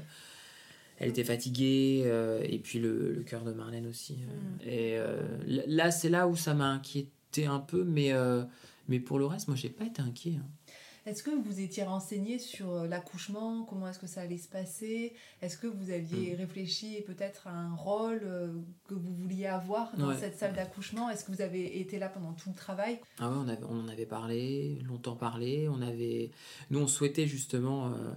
elle était fatiguée euh, et puis le, le cœur de Marlène aussi euh. et euh, l- là c'est là où ça m'a inquiété un peu mais mais pour le reste moi j'ai pas été inquiet hein. Est-ce que vous étiez renseigné sur euh, l'accouchement? Comment est-ce que ça allait se passer? Est-ce que vous aviez Mm. réfléchi peut-être à un rôle euh, que vous vouliez avoir dans Ouais. cette salle d'accouchement? Est-ce que vous avez été là pendant tout le travail? Ah ouais, on, avait, on en avait parlé, longtemps parlé. On avait, nous, on souhaitait justement euh,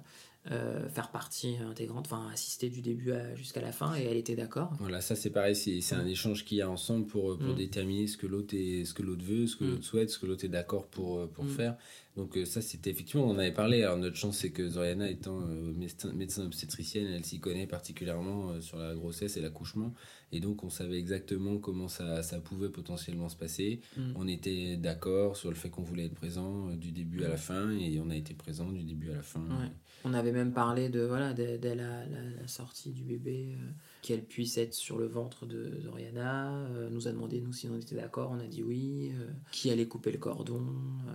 euh, faire partie intégrante, enfin assister du début jusqu'à la fin, et elle était d'accord. Voilà, ça c'est pareil, c'est un échange qu'il y a ensemble pour, pour Mm. déterminer ce que l'autre est- ce que l'autre veut, ce que Mm. l'autre souhaite, ce que l'autre est d'accord pour, euh, pour Mm. faire. Donc euh, ça c'était effectivement, on en avait parlé. Alors notre chance c'est que Zoriana étant euh, médecin, médecin obstétricienne, elle s'y connaît particulièrement euh, sur la grossesse et l'accouchement. Et donc on savait exactement comment ça, ça pouvait potentiellement se passer. On était d'accord sur le fait qu'on voulait être présent euh, du début à la fin et on a été présent du début à la fin. Ouais. On avait même parlé de voilà dès, dès la, la- la sortie du bébé, euh, qu'elle puisse être sur le ventre de Zoriana. euh, nous a demandé nous si on était d'accord, on a dit oui. euh, qui allait couper le cordon. euh.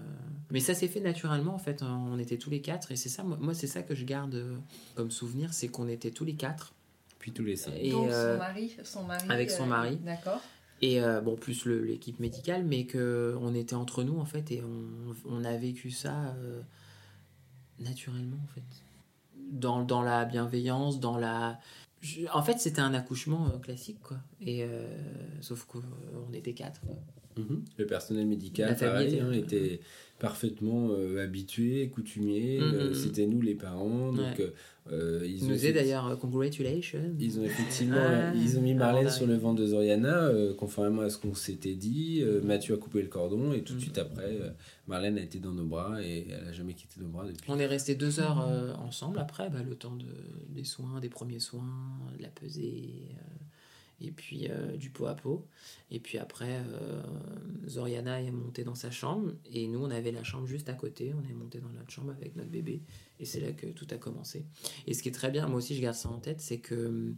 Mais ça s'est fait naturellement en fait. hein, On était tous les quatre et c'est ça. Moi, moi, c'est ça que je garde comme souvenir, c'est qu'on était tous les quatre. Puis tous les cinq. Et, Donc euh, son mari, son mari. avec son mari. D'accord. Et euh, bon, plus l'équipe médicale, mais que on était entre nous en fait et on, on a vécu ça euh, naturellement en fait. Dans, dans la bienveillance, dans la. je- en fait, c'était un accouchement euh, classique quoi. Et euh, sauf qu'on était quatre. quoi. Mhm. Le personnel médical, La famille pareil, était- hein, était parfaitement euh, habitué, coutumier. euh, Mhm. C'était nous les parents. Donc, Ouais. euh, ils, nous disaient effecti- d'ailleurs euh, congratulations. Ils ont effectivement Ah, ils ont mis Marlène sur le ventre de Zoriana, euh, conformément à ce qu'on s'était dit. Euh, Mathieu a coupé le cordon et tout de Mhm. suite après, euh, Marlène a été dans nos bras et elle a jamais quitté nos bras depuis. On est resté deux heures euh, ensemble après, bah, le temps de, des soins, des premiers soins, de la pesée, euh, et puis euh, du pot à pot. Et puis après, euh, Zoriana est montée dans sa chambre, et nous, on avait la chambre juste à côté. On est monté dans notre chambre avec notre bébé, et c'est là que tout a commencé. Et ce qui est très bien, moi aussi je garde ça en tête, c'est que hum,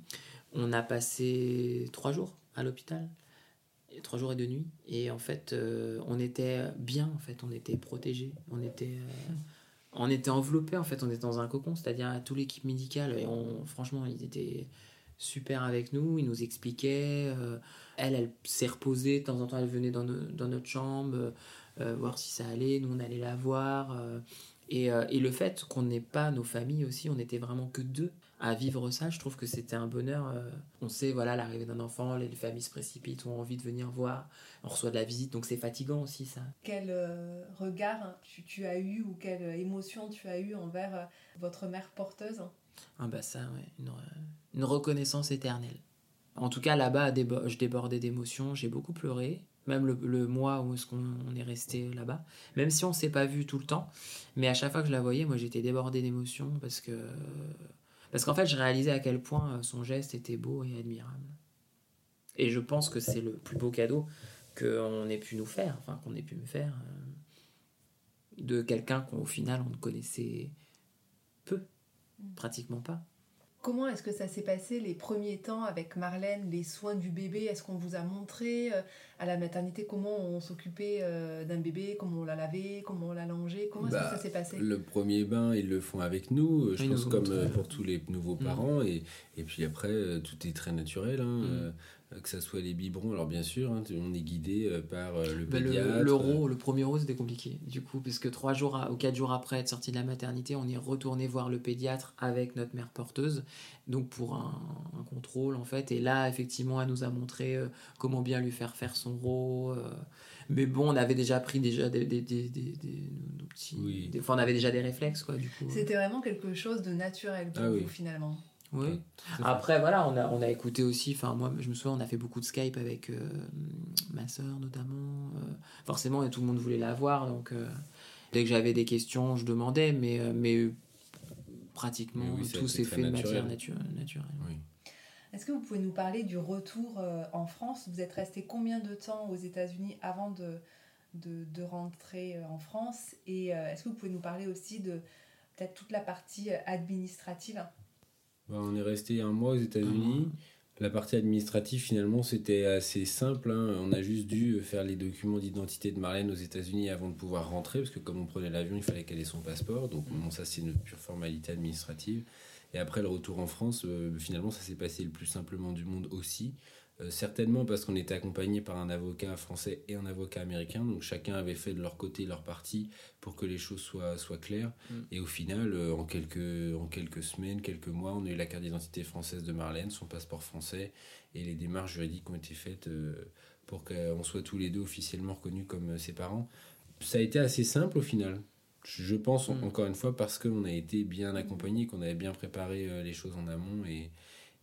on a passé trois jours à l'hôpital. Trois jours et deux nuits. Et en fait, euh, on était bien, en fait, on était protégés. On était. on était enveloppé en fait, on était dans un cocon, c'est-à-dire à toute l'équipe médicale. Et franchement, ils étaient super avec nous, ils nous expliquaient. euh, elle, elle s'est reposée, de temps en temps, elle venait dans, no- dans notre chambre, euh, voir si ça allait. Nous, on allait la voir. euh, et, euh, le fait qu'on n'ait pas nos familles aussi, on n'était vraiment que deux à vivre ça, je trouve que c'était un bonheur. euh, on sait, voilà, l'arrivée d'un enfant, les familles se précipitent, ont envie de venir voir, on reçoit de la visite, donc c'est fatigant aussi ça. Quel euh, regard tu, as eu ou quelle émotion tu as eu envers euh, votre mère porteuse? Bah ça, ouais, une, re- une reconnaissance éternelle. En tout cas, là-bas, je débordais d'émotions, j'ai beaucoup pleuré, même le, le mois où est-ce qu'on on est resté là-bas, même si on s'est pas vu tout le temps, mais à chaque fois que je la voyais, moi j'étais débordé d'émotions parce que parce qu'en fait, je réalisais à quel point euh, son geste était beau et admirable. Et je pense que c'est le plus beau cadeau qu'on ait pu nous faire, enfin qu'on ait pu me faire, euh, de quelqu'un qu'au final on ne connaissait pratiquement pas. Comment est-ce que ça s'est passé les premiers temps avec Marlène, les soins du bébé? Est-ce qu'on vous a montré euh, à la maternité comment on s'occupait euh, d'un bébé, comment on l'a lavé, comment on l'a langé? Comment est-ce que Bah, ça s'est passé? Le premier bain, ils le font avec nous, euh, je Ils pense comme euh, pour tous les nouveaux Mm. parents. Et, et puis après, euh, tout est très naturel, hein, Mm. Euh, que ça soit les biberons. Alors bien sûr, hein, on est guidé euh, par euh, le Bah, le, pédiatre. le ro- le premier rose c'était compliqué du coup parce que trois jours à- ou quatre jours après être sorti de la maternité on est retourné voir le pédiatre avec notre mère porteuse donc pour un, un contrôle en fait et là effectivement elle nous a montré euh, comment bien lui faire faire son ro euh, mais bon on avait déjà pris déjà des, des, des, des- des- nos petits Oui. des- enfin on avait déjà des réflexes quoi du coup C'était vraiment quelque chose de naturel pour Ah oui. vous finalement. Oui. Après, voilà, on a, on a écouté aussi, enfin, moi, je me souviens, on a fait beaucoup de Skype avec euh, ma soeur, notamment. euh, forcément, et tout le monde voulait la voir, donc euh, dès que j'avais des questions, je demandais, mais, euh, mais pratiquement, Mais oui, tout s'est fait de matière naturel. natu- naturelle. Oui. Est-ce que vous pouvez nous parler du retour euh, en France? Vous êtes resté combien de temps aux États-Unis avant de, de, de rentrer euh, en France? Et euh, est-ce que vous pouvez nous parler aussi de peut-être toute la partie administrative? Bah, on est resté un mois aux États-Unis. La partie administrative, finalement, c'était assez simple. hein. On a juste dû faire les documents d'identité de Marlène aux États-Unis avant de pouvoir rentrer, parce que comme on prenait l'avion, il fallait qu'elle ait son passeport. Donc, bon, ça, c'est une pure formalité administrative. Et après le retour en France, euh, finalement, ça s'est passé le plus simplement du monde aussi. Euh, certainement parce qu'on était accompagné par un avocat français et un avocat américain. Donc, chacun avait fait de leur côté leur partie pour que les choses soient, soient claires. Mm. Et au final, euh, en quelques, en quelques semaines, quelques mois, on a eu la carte d'identité française de Marlène, son passeport français, et les démarches juridiques ont été faites euh, pour qu'on soit tous les deux officiellement reconnus comme ses parents. Ça a été assez simple au final. Je pense, en- Mm. encore une fois, parce qu'on a été bien accompagnés, qu'on avait bien préparé les choses en amont et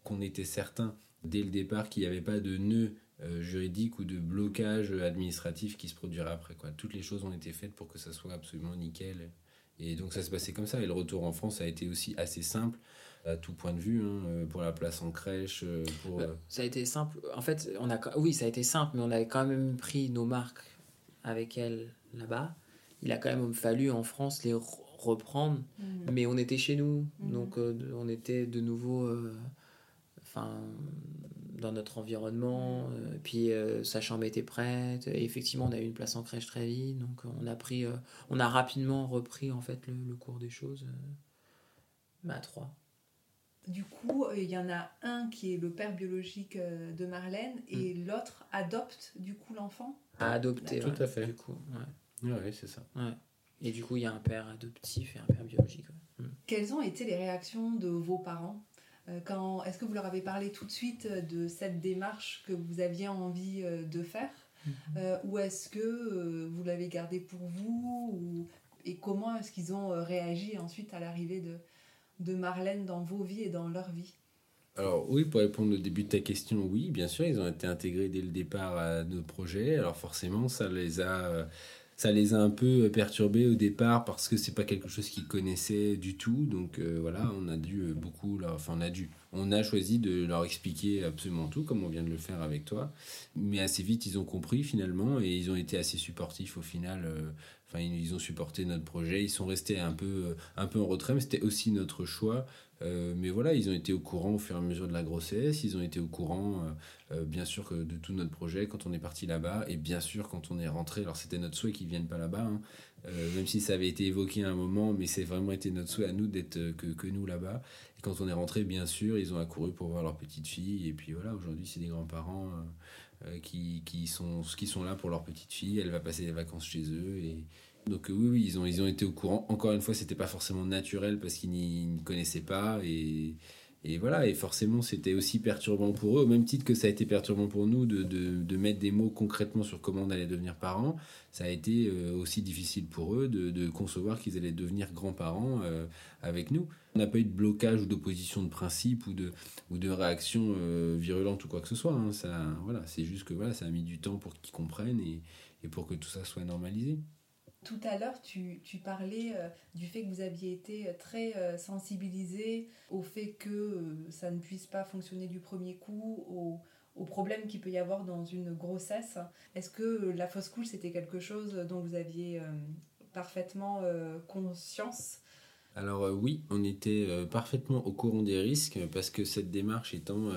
qu'on était certain dès le départ qu'il n'y avait pas de nœud euh, juridique ou de blocage administratif qui se produirait après. Quoi. Toutes les choses ont été faites pour que ça soit absolument nickel. Et donc ça se passait comme ça. Et le retour en France a été aussi assez simple à tout point de vue, hein, euh, pour la place en crèche, euh, pour... Bah, ça a été simple. En fait, on a, oui, ça a été simple, mais on avait quand même pris nos marques avec elle là-bas. Il a quand même fallu en France les re- reprendre mais on était chez nous Mhm. donc euh, on était de nouveau euh, enfin dans notre environnement euh, puis euh, sa chambre était prête et effectivement on a eu une place en crèche très vite donc euh, on a pris euh, on a rapidement repris en fait le, le cours des choses euh, bah, à trois Du coup, euh, il y en a un qui est le père biologique euh, de Marlène et l'autre adopte du coup l'enfant? à adopter Tout ouais, à fait. du coup ouais. C'est ça. et du coup il y a un père adoptif et un père biologique ouais. Mm. Quelles ont été les réactions de vos parents? Quand Est-ce que vous leur avez parlé tout de suite euh, de cette démarche que vous aviez envie euh, de faire? Euh, Ou est-ce que euh, vous l'avez gardé pour vous ou... Et comment est-ce qu'ils ont euh, réagi ensuite à l'arrivée de, de Marlène dans vos vies et dans leur vie? Alors oui, pour répondre au début de ta question, oui, bien sûr, ils ont été intégrés dès le départ à nos projets. Alors forcément, ça les a, euh, ça les a un peu perturbés au départ parce que c'est pas quelque chose qu'ils connaissaient du tout. Donc euh, voilà, on a dû euh, beaucoup, leur... enfin on a dû, on a choisi de leur expliquer absolument tout, comme on vient de le faire avec toi. Mais assez vite, ils ont compris finalement et ils ont été assez supportifs au final. euh, Enfin, ils ont supporté notre projet. Ils sont restés un peu, euh, un peu en retrait, mais c'était aussi notre choix. Euh, mais voilà, ils ont été au courant au fur et à mesure de la grossesse, ils ont été au courant, bien sûr, que de tout notre projet quand on est parti là-bas, et bien sûr quand on est rentré. Alors c'était notre souhait qu'ils viennent pas là-bas, hein, même si ça avait été évoqué à un moment, mais c'est vraiment été notre souhait à nous d'être que nous là-bas. Quand on est rentré, bien sûr, ils ont accouru pour voir leur petite fille, et puis voilà, aujourd'hui c'est des grands-parents euh, euh, qui, qui, sont, qui sont là pour leur petite fille, elle va passer des vacances chez eux, et, donc euh, oui, oui, ils ont, ils ont été au courant. Encore une fois, c'était pas forcément naturel parce qu'ils n'y connaissaient pas et, voilà. Et forcément, c'était aussi perturbant pour eux, au même titre que ça a été perturbant pour nous de, de, de mettre des mots concrètement sur comment on allait devenir parents. Ça a été aussi difficile pour eux de, de concevoir qu'ils allaient devenir grands-parents avec nous. On n'a pas eu de blocage ou d'opposition de principe ou de, ou de réaction euh, virulente ou quoi que ce soit. hein. Ça, voilà, c'est juste que voilà, ça a mis du temps pour qu'ils comprennent et, pour que tout ça soit normalisé. Tout à l'heure, tu, tu parlais euh, du fait que vous aviez été euh, très euh, au fait que ça ne puisse pas fonctionner du premier coup, au, aux problèmes qu'il peut y avoir dans une grossesse. Est-ce que la fausse couche, c'était quelque chose dont vous aviez parfaitement conscience? Alors oui, on était parfaitement au courant des risques parce que cette démarche étant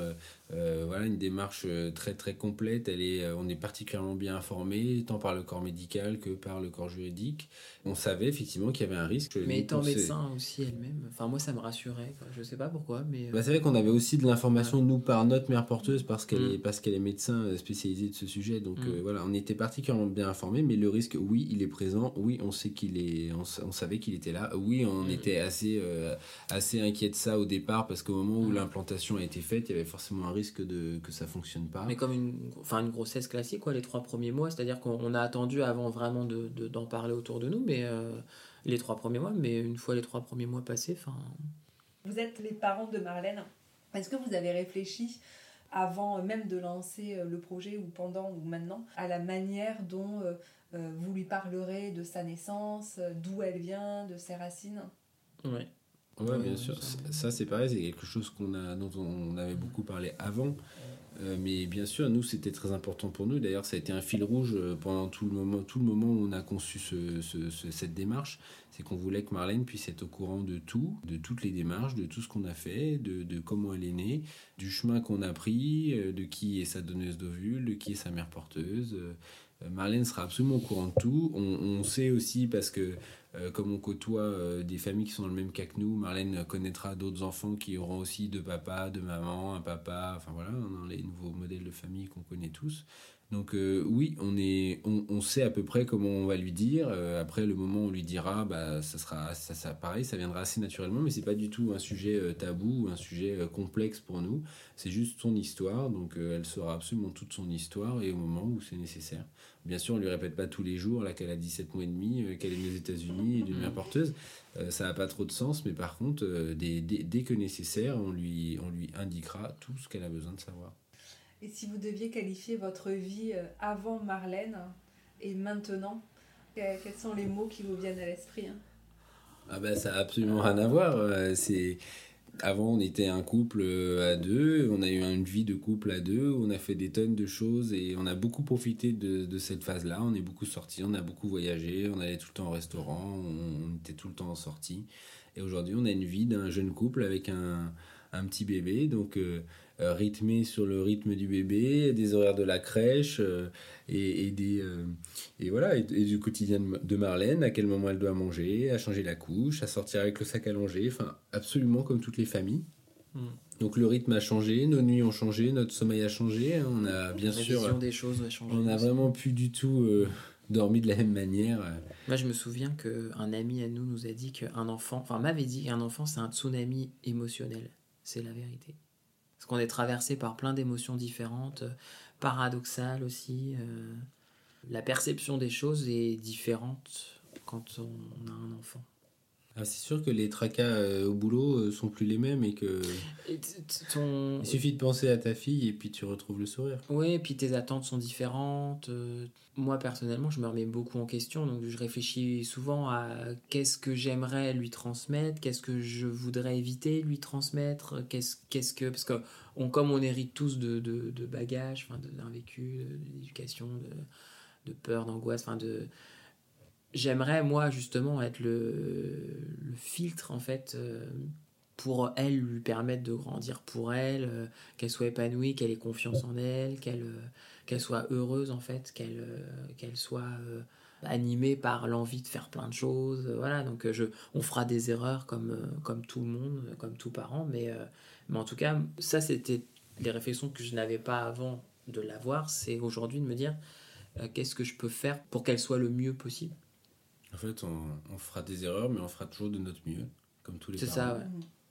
euh, voilà, une démarche euh, très très complète. Elle est, euh, on est particulièrement bien informé, tant par le corps médical que par le corps juridique. On savait effectivement qu'il y avait un risque. Mais étant médecin aussi elle-même, enfin moi ça me rassurait. Je sais pas pourquoi, mais. Bah, c'est vrai qu'on avait aussi de l'information nous par notre mère porteuse parce qu'elle mm. est parce qu'elle est médecin spécialisé de ce sujet. Donc mm. voilà, on était particulièrement bien informé, mais le risque, oui, il est présent. Oui, on sait qu'il est, on, savait qu'il était là. Oui, on mm. était assez assez inquiet de ça au départ parce qu'au moment où l'implantation a été faite, il y avait forcément un risque de, que ça fonctionne pas. Mais comme une, enfin une grossesse classique, quoi, les trois premiers mois, c'est-à-dire qu'on a attendu avant vraiment d'en de, d'en parler autour de nous, mais euh, les trois premiers mois, mais une fois les trois premiers mois passés, enfin. Vous êtes les parents de Marlène. Est-ce que vous avez réfléchi avant même de lancer euh, le projet ou pendant ou maintenant à la manière dont euh, vous lui parlerez de sa naissance, d'où elle vient, de ses racines? Oui. Ouais, bien sûr. Ça, c'est pareil, c'est quelque chose qu'on a, dont on avait beaucoup parlé avant. Euh, mais bien sûr, nous, c'était très important pour nous. D'ailleurs, ça a été un fil rouge euh, pendant tout le moment, tout le moment où on a conçu ce, ce, cette démarche. C'est qu'on voulait que Marlène puisse être au courant de tout, de toutes les démarches, de tout ce qu'on a fait, de, de, comment elle est née, du chemin qu'on a pris, euh, de qui est sa donneuse d'ovules, de qui est sa mère porteuse. Marlène sera absolument au courant de tout. On, sait aussi parce que euh, comme on côtoie euh, des familles qui sont dans le même cas que nous, Marlène connaîtra d'autres enfants qui auront aussi deux papas, deux mamans, un papa, enfin voilà, dans les nouveaux modèles de famille qu'on connaît tous. Donc euh, oui, on, est, on, sait à peu près comment on va lui dire. après, le moment où on lui dira, bah, ça sera ça, ça, pareil, ça viendra assez naturellement, mais c'est pas du tout un sujet tabou, un sujet complexe pour nous. C'est juste son histoire, donc elle saura absolument toute son histoire et au moment où c'est nécessaire. Bien sûr, on lui répète pas tous les jours là qu'elle a 17 mois et demi, euh, qu'elle est née aux États-Unis, d'une mère porteuse. Euh, ça n'a pas trop de sens, mais par contre, euh, dès, dès, que nécessaire, on lui, on lui indiquera tout ce qu'elle a besoin de savoir. Et si vous deviez qualifier votre vie avant Marlène et maintenant, quels sont les mots qui vous viennent à l'esprit hein? Ah ben, ça n'a absolument rien à voir. C'est avant, on était un couple euh, à deux, on a eu une vie de couple à deux, on a fait des tonnes de choses et on a beaucoup profité de, cette phase-là. On est beaucoup sortis, on a beaucoup voyagé, on allait tout le temps au restaurant, on, était tout le temps en sortie. Et aujourd'hui, on a une vie d'un jeune couple avec un, petit bébé. Donc, euh, euh, rythmé sur le rythme du bébé, des horaires de la crèche euh, et, des, euh, et voilà, et, du quotidien de Marlène, à quel moment elle doit manger, à changer la couche, à sortir avec le sac allongé, enfin absolument comme toutes les familles. Hmm. Donc le rythme a changé, nos nuits ont changé, notre sommeil a changé. Hein. on a bien la sûr. des choses a changé. On n'a vraiment plus du tout dormi de la même manière. Moi, je me souviens qu'un ami à nous nous a dit qu'un enfant, enfin m'avait dit qu'un enfant c'est un tsunami émotionnel. C'est la vérité. Parce qu'on est traversé par plein d'émotions différentes, euh, paradoxales aussi. Euh, la perception des choses est différente quand on a un enfant. Ah, c'est sûr que les tracas euh, au boulot euh, sont plus les mêmes et que. Il suffit de penser à ta fille et puis tu retrouves le sourire. Oui, et puis tes attentes sont différentes. Euh, moi, personnellement, je me remets beaucoup en question, donc je réfléchis souvent à qu'est-ce que j'aimerais lui transmettre, qu'est-ce que je voudrais éviter lui transmettre, qu'est-ce, qu'est-ce que. Parce que on, comme on hérite tous de, de, de bagages, d'un vécu, d'éducation, de, de peur, d'angoisse, enfin de j'aimerais moi justement être le, filtre en fait euh, pour elle lui permettre de grandir pour elle euh, qu'elle soit épanouie qu'elle ait confiance en elle qu'elle euh, qu'elle soit heureuse en fait qu'elle qu'elle soit animée par l'envie de faire plein de choses voilà. Donc je on fera des erreurs comme comme tout le monde comme tout parent mais mais en tout cas ça c'était les réflexions que je n'avais pas avant de l'avoir c'est aujourd'hui de me dire qu'est-ce que je peux faire pour qu'elle soit le mieux possible en fait, on, fera des erreurs, mais on fera toujours de notre mieux, comme tous les parents. C'est ça, ouais.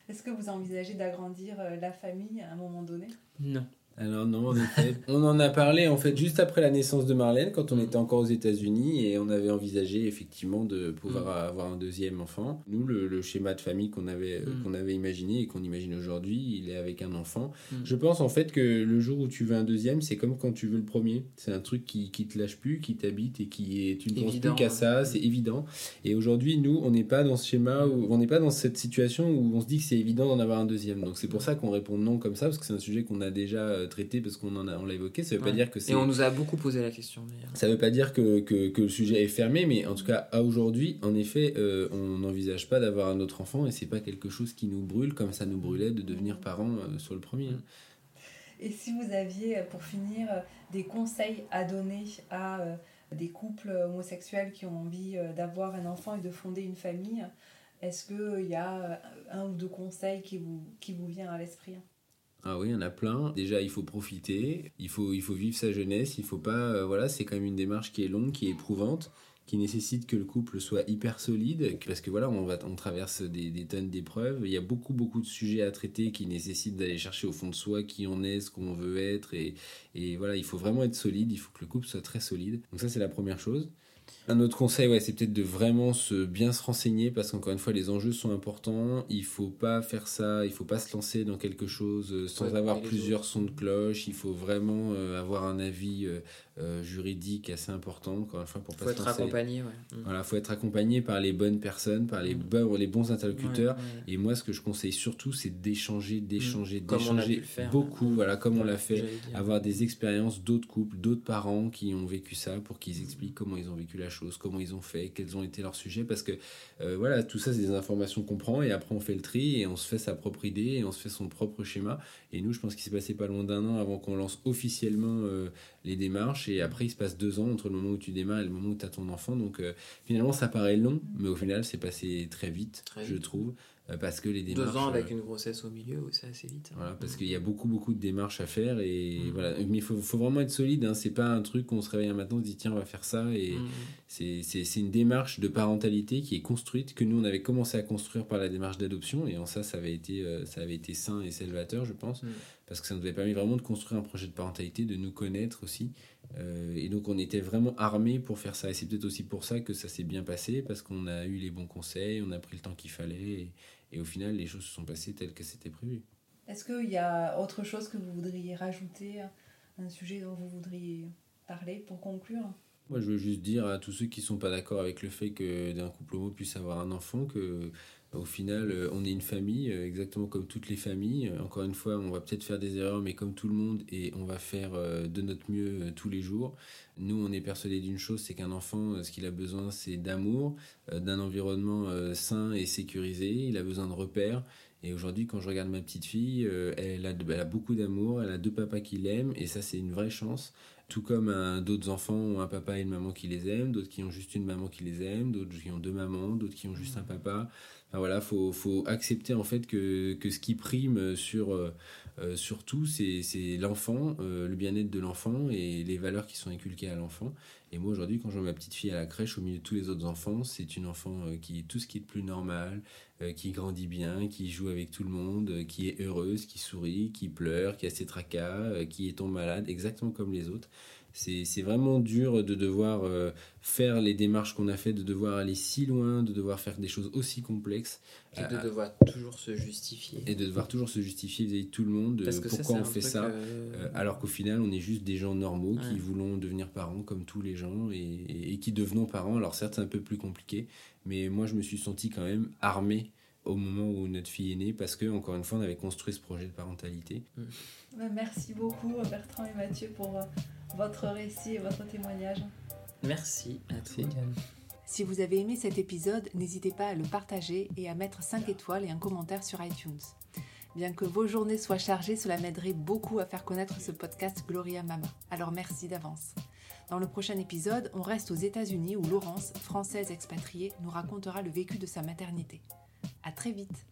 Est-ce que vous envisagez d'agrandir euh, la famille à un moment donné? Non. Alors non, en effet, on en a parlé en fait juste après la naissance de Marlène, quand on était encore aux États-Unis et on avait envisagé effectivement de pouvoir mm. avoir un deuxième enfant. Nous, le, schéma de famille qu'on avait mm. qu'on avait imaginé et qu'on imagine aujourd'hui, il est avec un enfant. Mm. Je pense en fait que le jour où tu veux un deuxième, c'est comme quand tu veux le premier. C'est un truc qui qui te lâche plus, qui t'habite et qui est tu ne penses plus qu'à ça. C'est évident. Et aujourd'hui, nous, on n'est pas dans ce schéma où on n'est pas dans cette situation où on se dit que c'est évident d'en avoir un deuxième. Donc c'est pour ça qu'on répond non comme ça parce que c'est un sujet qu'on a déjà euh, traité parce qu'on en a, on l'a évoqué. Ça veut pas dire que c'est. Et on nous a beaucoup posé la question d'ailleurs. Ça veut pas dire que, que, que le sujet est fermé, mais en tout cas, à aujourd'hui, en effet, euh, on n'envisage pas d'avoir un autre enfant et c'est pas quelque chose qui nous brûle comme ça nous brûlait de devenir parents euh, sur le premier. hein. Et si vous aviez, euh, pour finir, des conseils à donner à euh, des couples homosexuels qui ont envie euh, d'avoir un enfant et de fonder une famille, est-ce qu'il y a un ou deux conseils qui vous, qui vous vient à l'esprit? Ah oui, il y en a plein. Déjà, il faut profiter, il faut, il faut vivre sa jeunesse, il faut pas. euh, voilà, c'est quand même une démarche qui est longue, qui est éprouvante, qui nécessite que le couple soit hyper solide, parce que voilà, on, va, on traverse des, tonnes d'épreuves. Il y a beaucoup, beaucoup de sujets à traiter qui nécessitent d'aller chercher au fond de soi qui on est, ce qu'on veut être, et, et voilà, il faut vraiment être solide, il faut que le couple soit très solide. Donc, ça, c'est la première chose. Un autre conseil, ouais, c'est peut-être de vraiment se bien se renseigner parce qu'encore une fois, les enjeux sont importants. Il faut pas faire ça, il faut pas se lancer dans quelque chose euh, sans Ouais, avoir plusieurs sons de cloche. Il faut vraiment euh, avoir un avis euh, euh, juridique assez important, encore une fois, pour pas faut être accompagné, ouais. Mm. Voilà, faut être accompagné par les bonnes personnes, par les, Mm. bons, les bons interlocuteurs. Ouais, ouais. Et moi, ce que je conseille surtout, c'est d'échanger, d'échanger, pu d'échanger faire. beaucoup. Mm. Voilà, comme on l'a fait avoir des expériences d'autres couples, d'autres parents qui ont vécu ça pour qu'ils expliquent comment ils ont vécu la chose, comment ils ont fait, quels ont été leurs sujets. Parce que euh, voilà, tout ça, c'est des informations qu'on prend et après on fait le tri et on se fait sa propre idée et on se fait son propre schéma. Et nous, je pense qu'il s'est passé pas loin d'un an avant qu'on lance officiellement euh, les démarches et après il se passe deux ans entre le moment où tu démarres et le moment où tu as ton enfant. Donc euh, finalement, ça paraît long, mais au final, c'est passé très vite, Très je trouve, euh, parce que les démarches. Deux ans avec euh, une grossesse au milieu, c'est assez vite. voilà, parce qu'il y a beaucoup, beaucoup de démarches à faire et Mm. voilà. Mais il faut, faut vraiment être solide. Hein. C'est pas un truc qu'on se réveille un matin, on se dit tiens, on va faire ça. Et Mm. c'est, une démarche de parentalité qui est construite, que nous on avait commencé à construire par la démarche d'adoption. Et en ça, ça avait été, euh, ça avait été sain et salvateur, je pense, Mm. Parce que ça nous avait permis vraiment de construire un projet de parentalité, de nous connaître aussi. Euh, et donc on était vraiment armés pour faire ça. Et c'est peut-être aussi pour ça que ça s'est bien passé, parce qu'on a eu les bons conseils, on a pris le temps qu'il fallait. Et, et au final, les choses se sont passées telles que c'était prévu. Est-ce qu'il y a autre chose que vous voudriez rajouter, un sujet dont vous voudriez parler pour conclure? Moi, je veux juste dire à tous ceux qui sont pas d'accord avec le fait que d'un couple homo puisse avoir un enfant que au final, euh, on est une famille, euh, exactement comme toutes les familles. Euh, Encore une fois, on va peut-être faire des erreurs, mais comme tout le monde, et on va faire de notre mieux tous les jours. Nous, on est persuadés d'une chose, c'est qu'un enfant, ce qu'il a besoin, c'est d'amour, d'un environnement sain et sécurisé. Il a besoin de repères. Et aujourd'hui, quand je regarde ma petite fille, elle, a, beaucoup d'amour, elle a deux papas qui l'aiment, et ça, c'est une vraie chance. Tout comme d'autres enfants ont un papa et une maman qui les aiment, d'autres qui ont juste une maman qui les aime, d'autres qui ont deux mamans, d'autres qui ont juste un papa. Enfin voilà, faut, faut accepter en fait que, ce qui prime sur, euh, euh, tout, c'est l'enfant, euh, le bien-être de l'enfant et les valeurs qui sont inculquées à l'enfant. Et moi aujourd'hui, quand je vois ma petite fille à la crèche au milieu de tous les autres enfants, c'est une enfant qui tout ce qui est plus normal, qui grandit bien, qui joue avec tout le monde, qui est heureuse, qui sourit, qui pleure, qui a ses tracas, qui est tombe malade, exactement comme les autres. C'est c'est vraiment dur de devoir euh, faire les démarches qu'on a fait, de devoir aller si loin, de devoir faire des choses aussi complexes Et de euh, devoir toujours se justifier. et de devoir toujours se justifier vis-à-vis de tout le monde de Parce que ça, pourquoi on fait ça. euh, Euh, alors qu'au final, on est juste des gens normaux qui voulons devenir parents comme tous les gens et, et- et qui devenons parents. Alors certes, c'est un peu plus compliqué, mais moi, je me suis senti quand même armé au moment où notre fille est née parce que, encore une fois, on avait construit ce projet de parentalité. Ben, Merci beaucoup Bertrand et Mathieu pour euh, votre récit et votre témoignage. Merci à Merci. toi. Si vous avez aimé cet épisode, n'hésitez pas à le partager et à mettre 5 étoiles et un commentaire sur iTunes. Bien que vos journées soient chargées, cela m'aiderait beaucoup à faire connaître ce podcast Gloria Mama. Alors merci d'avance. Dans le prochain épisode, on reste aux États-Unis où Laurence, française expatriée, nous racontera le vécu de sa maternité. À très vite.